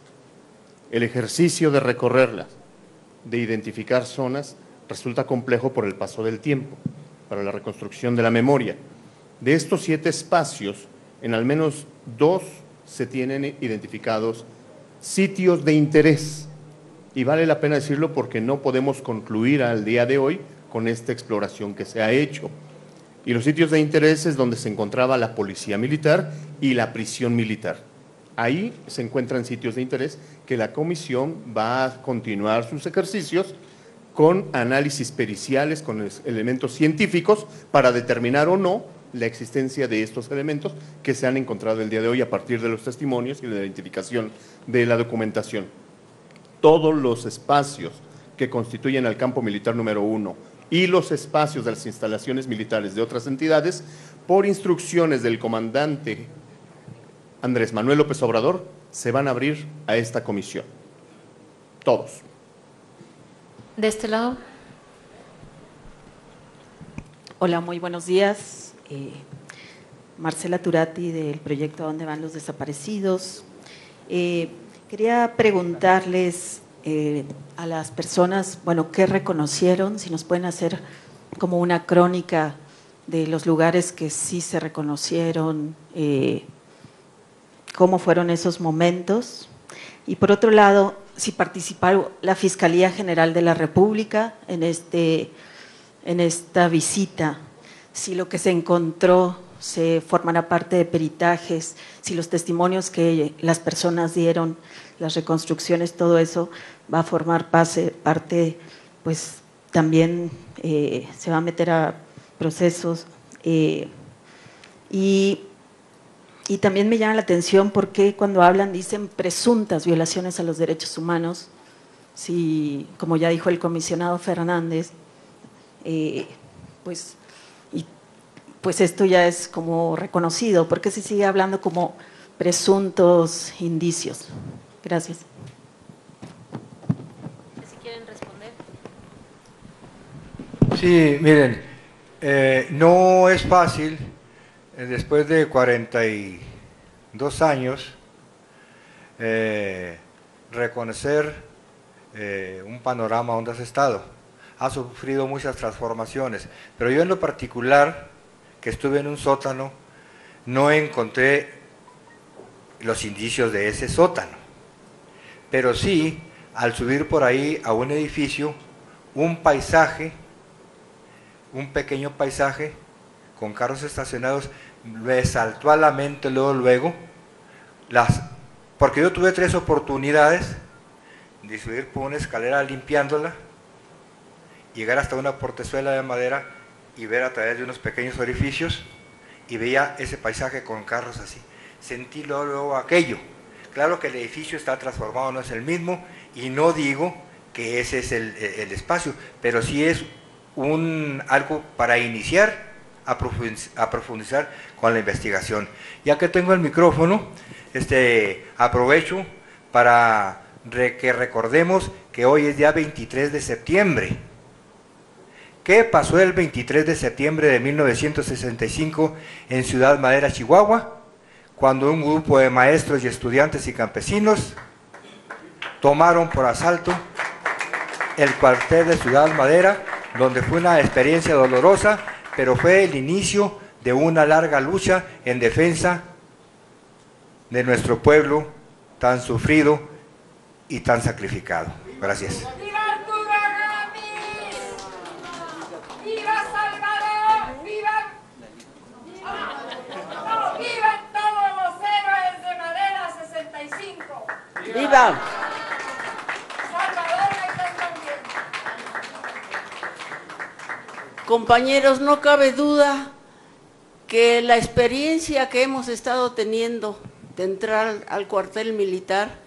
El ejercicio de recorrerlas, de identificar zonas, resulta complejo por el paso del tiempo, para la reconstrucción de la memoria. De estos siete espacios, en al menos dos se tienen identificados sitios de interés. Y vale la pena decirlo porque no podemos concluir al día de hoy con esta exploración que se ha hecho. Y los sitios de interés es donde se encontraba la policía militar y la prisión militar. Ahí se encuentran sitios de interés que la comisión va a continuar sus ejercicios con análisis periciales, con elementos científicos, para determinar o no la existencia de estos elementos que se han encontrado el día de hoy a partir de los testimonios y de la identificación de la documentación. Todos los espacios que constituyen el campo militar número uno y los espacios de las instalaciones militares de otras entidades, por instrucciones del comandante Andrés Manuel López Obrador, se van a abrir a esta comisión. Todos. De este lado. Hola, muy buenos días. Eh, Marcela Turati del proyecto dónde van los desaparecidos. Eh, quería preguntarles eh, a las personas, bueno, qué reconocieron, si nos pueden hacer como una crónica de los lugares que sí se reconocieron, cómo fueron esos momentos. Y por otro lado, si participó la Fiscalía General de la República en, este, en esta visita, si lo que se encontró se formará parte de peritajes, si los testimonios que las personas dieron, las reconstrucciones, todo eso va a formar parte, pues también eh, se va a meter a procesos. Eh, y y también me llama la atención porque cuando hablan dicen presuntas violaciones a los derechos humanos, si, como ya dijo el comisionado Fernández, eh, pues, pues esto ya es como reconocido, ¿por qué se sigue hablando como presuntos indicios? Gracias. Si quieren responder. Sí, miren, eh, no es fácil eh, después de 42 años, eh, reconocer eh, un panorama donde has estado. Ha sufrido muchas transformaciones, pero yo en lo particular, que estuve en un sótano, no encontré los indicios de ese sótano. Pero sí, al subir por ahí a un edificio, un paisaje, un pequeño paisaje con carros estacionados me saltó a la mente luego, luego, porque yo tuve tres oportunidades de subir por una escalera limpiándola, llegar hasta una portezuela de madera y ver a través de unos pequeños orificios y veía ese paisaje con carros así. Sentí luego, aquello. Claro que el edificio está transformado, no es el mismo, y no digo que ese es el, el espacio, pero sí es un, algo para iniciar a profundizar, con la investigación. Ya que tengo el micrófono, este, aprovecho para que recordemos que hoy es día 23 de septiembre. ¿Qué pasó el 23 de septiembre de 1965 en Ciudad Madera, Chihuahua? Cuando un grupo de maestros y estudiantes y campesinos tomaron por asalto el cuartel de Ciudad Madera, donde fue una experiencia dolorosa pero fue el inicio de una larga lucha en defensa de nuestro pueblo tan sufrido y tan sacrificado. Gracias. ¡Viva! Compañeros, no cabe duda que la experiencia que hemos estado teniendo de entrar al cuartel militar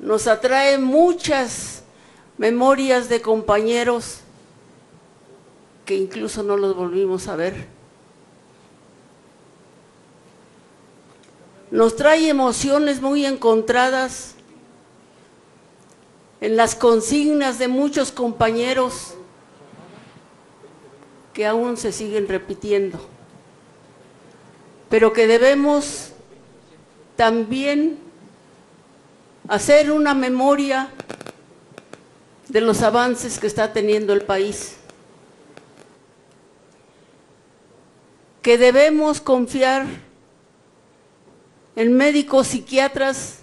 nos atrae muchas memorias de compañeros que incluso no los volvimos a ver. Nos trae emociones muy encontradas en las consignas de muchos compañeros que aún se siguen repitiendo, pero que debemos también hacer una memoria de los avances que está teniendo el país, que debemos confiar en médicos psiquiatras,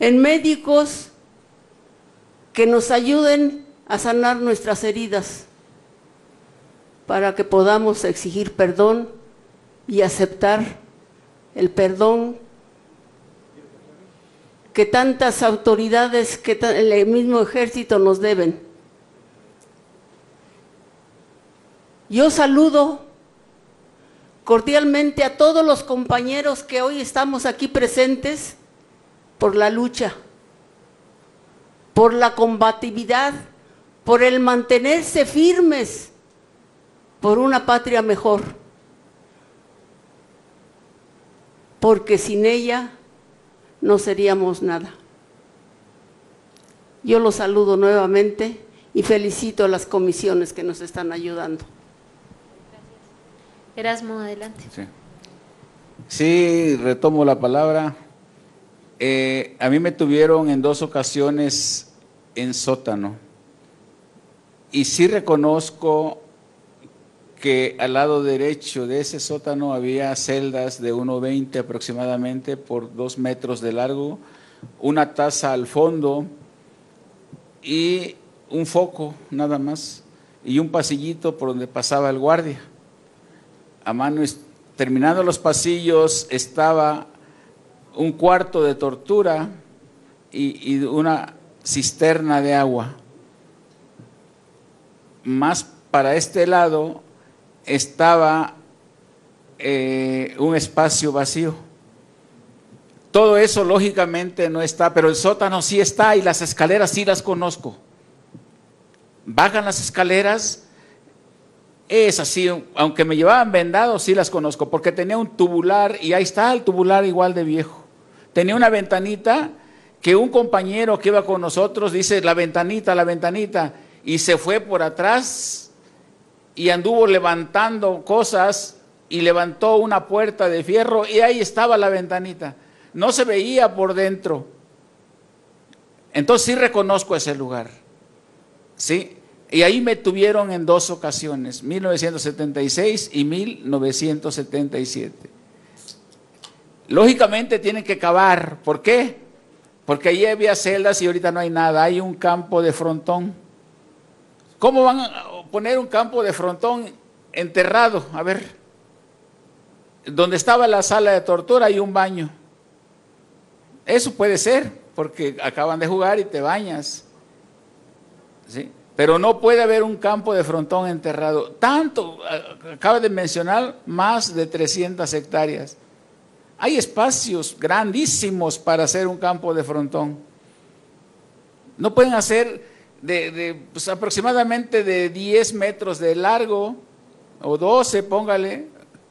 en médicos que nos ayuden a sanar nuestras heridas para que podamos exigir perdón y aceptar el perdón que tantas autoridades, que el mismo ejército nos deben. Yo saludo cordialmente a todos los compañeros que hoy estamos aquí presentes por la lucha, por la combatividad, por el mantenerse firmes por una patria mejor, porque sin ella no seríamos nada. Yo los saludo nuevamente y felicito a las comisiones que nos están ayudando. Erasmo, adelante. Sí, Sí, retomo la palabra. Eh, a mí me tuvieron en dos ocasiones en sótano. Y sí reconozco que al lado derecho de ese sótano había celdas de 1,20 aproximadamente por dos metros de largo, una taza al fondo y un foco nada más, y un pasillito por donde pasaba el guardia. A mano, terminando los pasillos, estaba un cuarto de tortura y, una cisterna de agua. Más para este lado estaba eh, un espacio vacío. Todo eso lógicamente no está, pero el sótano sí está y las escaleras sí las conozco. Bajan las escaleras, es así, aunque me llevaban vendado, sí las conozco, porque tenía un tubular y ahí está el tubular igual de viejo. Tenía una ventanita que un compañero que iba con nosotros dice, la ventanita, la ventanita, y se fue por atrás y anduvo levantando cosas y levantó una puerta de fierro y ahí estaba la ventanita. No se veía por dentro. Entonces sí reconozco ese lugar. ¿Sí? Y ahí me tuvieron en dos ocasiones, 1976 y 1977. Lógicamente tienen que cavar. ¿Por qué? Porque ahí había celdas y ahorita no hay nada. Hay un campo de frontón. ¿Cómo van a poner un campo de frontón enterrado? A ver, donde estaba la sala de tortura hay un baño. Eso puede ser, porque acaban de jugar y te bañas. ¿Sí? Pero no puede haber un campo de frontón enterrado. Tanto, acaba de mencionar, más de 300 hectáreas. Hay espacios grandísimos para hacer un campo de frontón. No pueden hacer de, pues, aproximadamente de 10 metros de largo, o 12, póngale,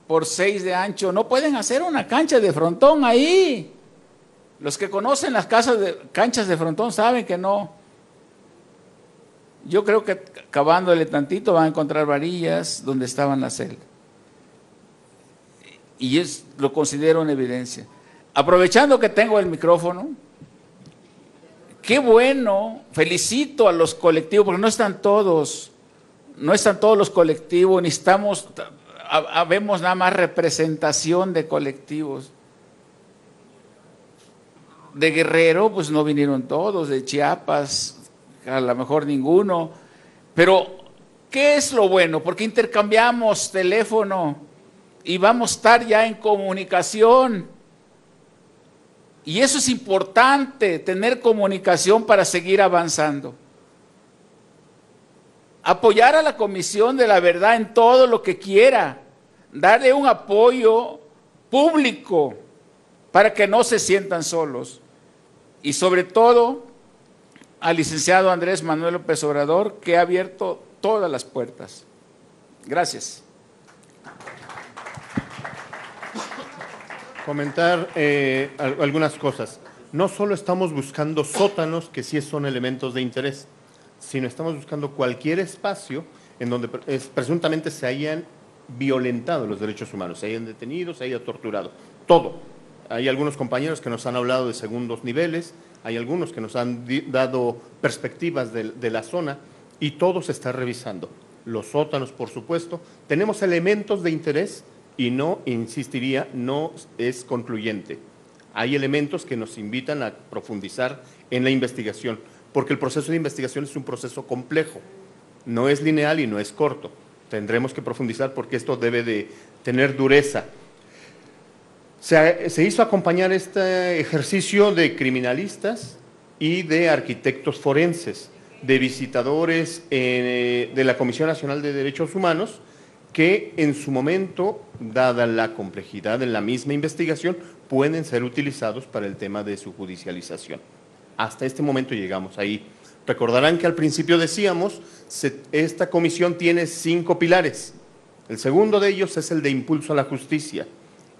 por 6 de ancho. No pueden hacer una cancha de frontón ahí. Los que conocen las casas de, canchas de frontón saben que no. Yo creo que cavándole tantito van a encontrar varillas donde estaban las celdas. Y es, lo considero una evidencia. Aprovechando que tengo el micrófono, qué bueno, felicito a los colectivos, porque no están todos, no están todos los colectivos, necesitamos, vemos nada más representación de colectivos. De Guerrero, pues no vinieron todos, de Chiapas, a lo mejor ninguno, pero ¿qué es lo bueno? Porque intercambiamos teléfono y vamos a estar ya en comunicación. Y eso es importante, tener comunicación para seguir avanzando. Apoyar a la Comisión de la Verdad en todo lo que quiera. Darle un apoyo público para que no se sientan solos. Y sobre todo al licenciado Andrés Manuel López Obrador, que ha abierto todas las puertas. Gracias. Comentar eh, algunas cosas. no solo estamos buscando sótanos que sí son elementos de interés, sino estamos buscando cualquier espacio en donde es- presuntamente se hayan violentado los derechos humanos, se hayan detenido, se haya torturado, todo. Hay algunos compañeros que nos han hablado de segundos niveles, hay algunos que nos han dado perspectivas de, de la zona y todo se está revisando. Los sótanos, por supuesto, tenemos elementos de interés y no, insistiría, no es concluyente. Hay elementos que nos invitan a profundizar en la investigación, porque el proceso de investigación es un proceso complejo, no es lineal y no es corto. Tendremos que profundizar porque esto debe de tener dureza. Se, hizo acompañar este ejercicio de criminalistas y de arquitectos forenses, de visitadores eh, de la Comisión Nacional de Derechos Humanos, que en su momento, dada la complejidad de la misma investigación, pueden ser utilizados para el tema de su judicialización. Hasta este momento llegamos ahí. Recordarán que al principio decíamos, se- esta comisión tiene cinco pilares. El segundo de ellos es el de impulso a la justicia.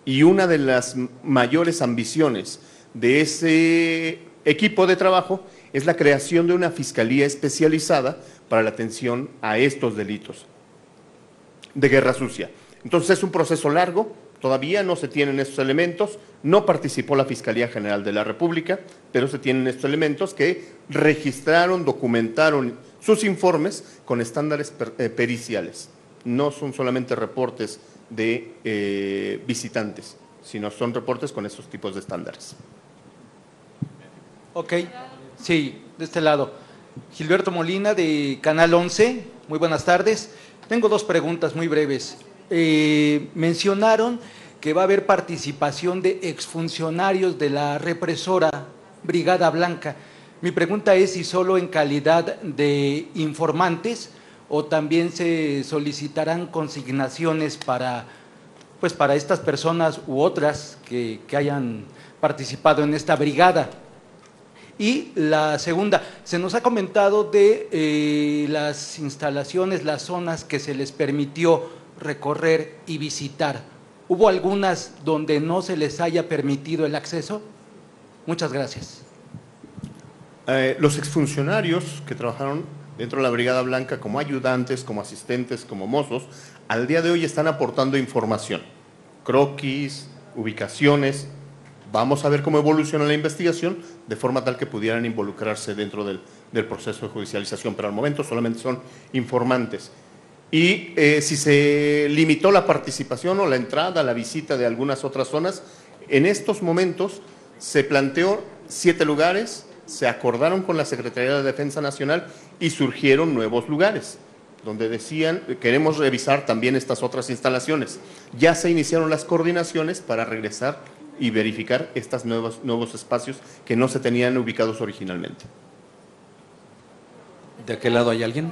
Y una de las mayores ambiciones de ese equipo de trabajo es la creación de una fiscalía especializada para la atención a estos delitos de guerra sucia. Entonces es un proceso largo, todavía no se tienen estos elementos, no participó la Fiscalía General de la República, pero se tienen estos elementos que registraron, documentaron sus informes con estándares eh, periciales. No son solamente reportes de eh, visitantes, sino son reportes con estos tipos de estándares. Ok, sí, de este lado. Gilberto Molina de Canal 11, muy buenas tardes. Tengo dos preguntas muy breves. Eh, mencionaron que va a haber participación de exfuncionarios de la represora Brigada Blanca. Mi pregunta es si solo en calidad de informantes o también se solicitarán consignaciones para, pues, para estas personas u otras que, que hayan participado en esta brigada. Y la segunda, se nos ha comentado de eh, las instalaciones, las zonas que se les permitió recorrer y visitar. ¿Hubo algunas donde no se les haya permitido el acceso? Muchas gracias. Eh, los exfuncionarios que trabajaron dentro de la Brigada Blanca como ayudantes, como asistentes, como mozos, al día de hoy están aportando información, croquis, ubicaciones. Vamos a ver cómo evoluciona la investigación de forma tal que pudieran involucrarse dentro del, del proceso de judicialización, pero al momento solamente son informantes. Y eh, si se limitó la participación o la entrada, la visita de algunas otras zonas, en estos momentos se planteó siete lugares, se acordaron con la Secretaría de Defensa Nacional y surgieron nuevos lugares, donde decían, queremos revisar también estas otras instalaciones. Ya se iniciaron las coordinaciones para regresar y verificar estos nuevos, nuevos espacios que no se tenían ubicados originalmente. ¿De aquel lado hay alguien?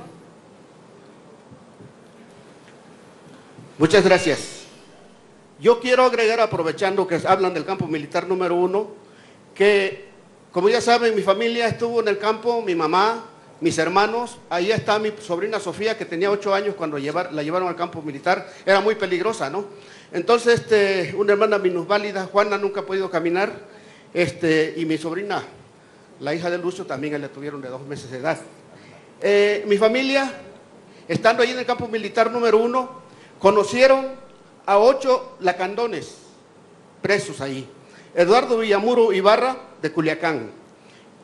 Muchas gracias. Yo quiero agregar, aprovechando que hablan del campo militar número uno, que como ya saben, mi familia estuvo en el campo, mi mamá, mis hermanos, ahí está mi sobrina Sofía, que tenía ocho años cuando la llevaron al campo militar, era muy peligrosa, ¿no? Entonces, este, una hermana minusválida, Juana, nunca ha podido caminar, este, y mi sobrina, la hija de Lucio, también la tuvieron de dos meses de edad. Eh, mi familia, estando ahí en el campo militar número uno, conocieron a ocho lacandones presos ahí. Eduardo Villamuro Ibarra, de Culiacán.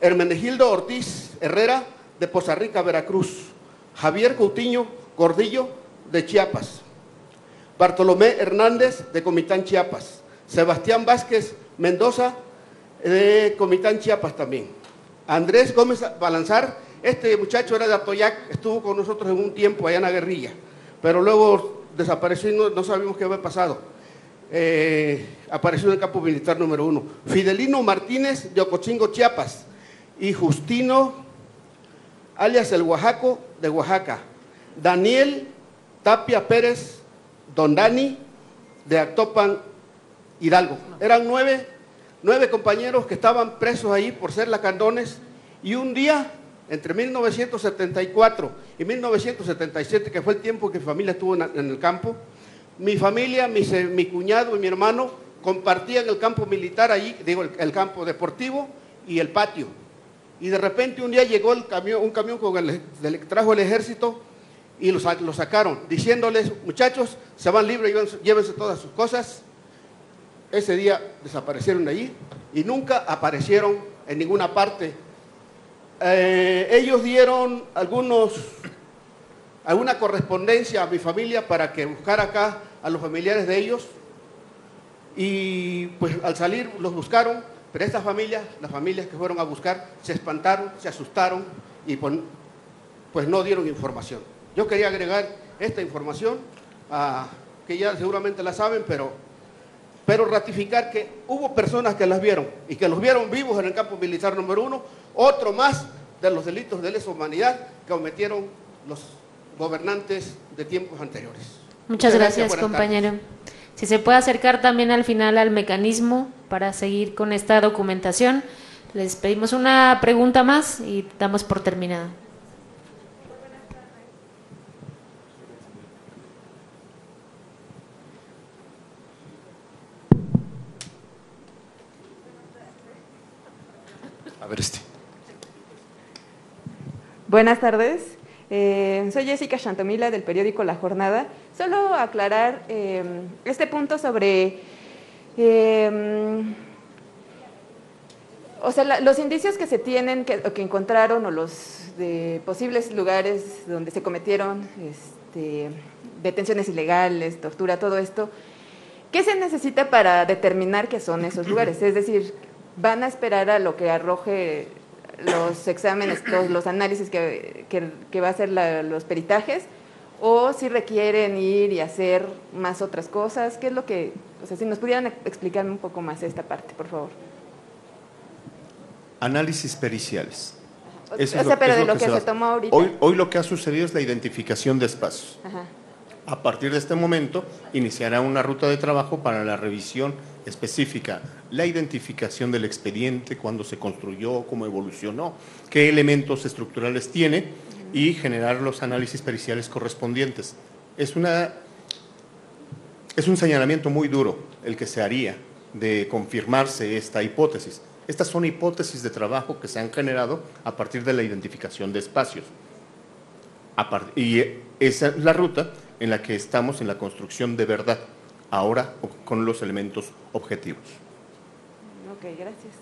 Hermenegildo Ortiz Herrera, de Poza Rica, Veracruz. Javier Coutinho Gordillo, de Chiapas. Bartolomé Hernández, de Comitán, Chiapas. Sebastián Vázquez Mendoza, de Comitán, Chiapas también. Andrés Gómez Balanzar, este muchacho era de Atoyac, estuvo con nosotros en un tiempo allá en la guerrilla, pero luego desapareció y no, no sabíamos qué había pasado. Eh, apareció en el campo militar número uno. Fidelino Martínez de Ocochingo, Chiapas. Y Justino, alias el Oaxaco, de Oaxaca. Daniel Tapia Pérez, Don Dani, de Actopan, Hidalgo. Eran nueve, nueve compañeros que estaban presos ahí por ser lacandones. Y un día, entre 1974 y 1977, que fue el tiempo que mi familia estuvo en, en el campo, mi familia, mi, mi, cuñado y mi hermano compartían el campo militar allí, digo, el, campo deportivo, y el patio. Y de repente un día llegó el camión, un camión con el, trajo el ejército y los, sacaron, diciéndoles, muchachos, se van libres, llévense, llévense todas sus cosas. Ese día desaparecieron de allí y nunca aparecieron en ninguna parte. Eh, ellos dieron algunos, alguna correspondencia a mi familia para que buscara acá a los familiares de ellos y pues al salir los buscaron, pero estas familias, las familias que fueron a buscar, se espantaron, se asustaron y pues, no dieron información. Yo quería agregar esta información, ah, que ya seguramente la saben, pero, pero ratificar que hubo personas que las vieron y que los vieron vivos en el campo militar número uno, otro más de los delitos de lesa humanidad que cometieron los gobernantes de tiempos anteriores. Muchas, gracias, compañero. Si se puede acercar también al final al mecanismo para seguir con esta documentación, les pedimos una pregunta más y damos por terminada. A ver este. Buenas tardes. Eh, soy Jessica Chantomila del periódico La Jornada. Solo aclarar eh, este punto sobre eh, o sea, los indicios que se tienen, que, que, encontraron, o los de posibles lugares donde se cometieron este, detenciones ilegales, tortura, todo esto, ¿qué se necesita para determinar qué son esos lugares? Es decir, ¿van a esperar a lo que arroje los exámenes, los, los análisis que, que, que, va a hacer la, los peritajes, o si requieren ir y hacer más otras cosas, ¿qué es lo que, o sea, si nos pudieran explicarme un poco más esta parte, por favor? Análisis periciales. Eso o sea, lo, pero de lo, que, que se, se tomó ahorita. Hoy, hoy, lo que ha sucedido es la identificación de espacios. Ajá. A partir de este momento, iniciará una ruta de trabajo para la revisión específica, la identificación del expediente, cuándo se construyó, cómo evolucionó, qué elementos estructurales tiene y generar los análisis periciales correspondientes. Es, un señalamiento muy duro el que se haría de confirmarse esta hipótesis. Estas son hipótesis de trabajo que se han generado a partir de la identificación de espacios. Y esa es la ruta en la que estamos en la construcción de verdad, ahora con los elementos objetivos. Ok, gracias.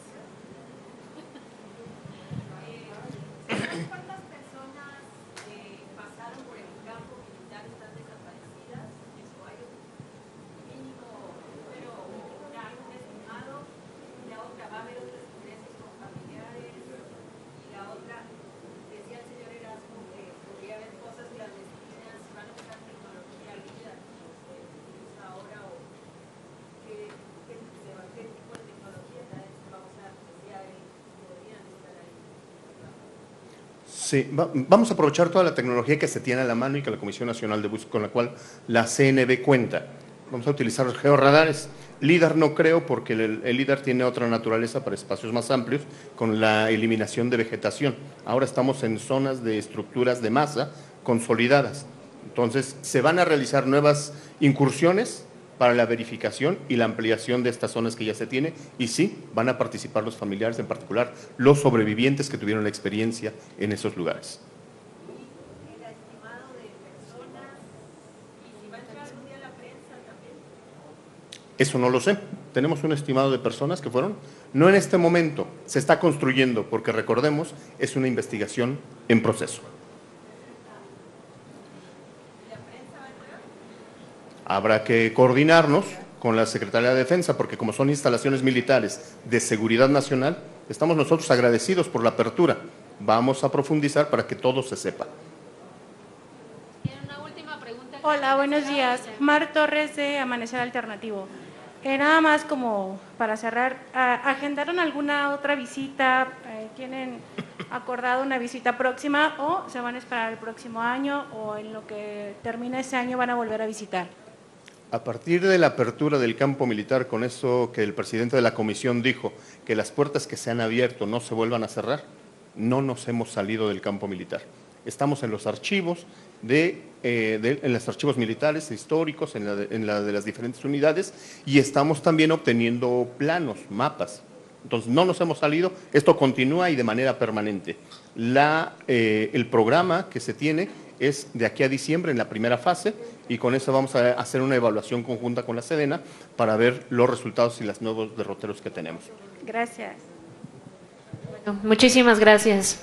Sí, va, vamos a aprovechar toda la tecnología que se tiene a la mano y que la Comisión Nacional de Búsqueda, con la cual la CNB cuenta. Vamos a utilizar los georradares. LIDAR no creo porque el, el LIDAR tiene otra naturaleza para espacios más amplios con la eliminación de vegetación. Ahora estamos en zonas de estructuras de masa consolidadas. Entonces, se van a realizar nuevas incursiones para la verificación y la ampliación de estas zonas que ya se tiene y sí, van a participar los familiares, en particular los sobrevivientes que tuvieron la experiencia en esos lugares. Eso no lo sé. Tenemos un estimado de personas que fueron. No en este momento, se está construyendo, porque recordemos, es una investigación en proceso. Habrá que coordinarnos con la Secretaría de Defensa, porque como son instalaciones militares de seguridad nacional, estamos nosotros agradecidos por la apertura. Vamos a profundizar para que todo se sepa. Una última pregunta. Hola, buenos días. Mar Torres de Amanecer Alternativo. Eh, nada más como para cerrar, ¿agendaron alguna otra visita? Eh, ¿Tienen acordado una visita próxima o se van a esperar el próximo año o en lo que termina ese año van a volver a visitar? A partir de la apertura del campo militar, con eso que el presidente de la comisión dijo, que las puertas que se han abierto no se vuelvan a cerrar, no nos hemos salido del campo militar. Estamos en los archivos, de, eh, en los archivos militares históricos, en la de las diferentes unidades, y estamos también obteniendo planos, mapas, Entonces, no nos hemos salido, esto continúa y de manera permanente. La, eh, el programa que se tiene es de aquí a diciembre en la primera fase y con eso vamos a hacer una evaluación conjunta con la Sedena para ver los resultados y los nuevos derroteros que tenemos. Gracias. Muchísimas gracias.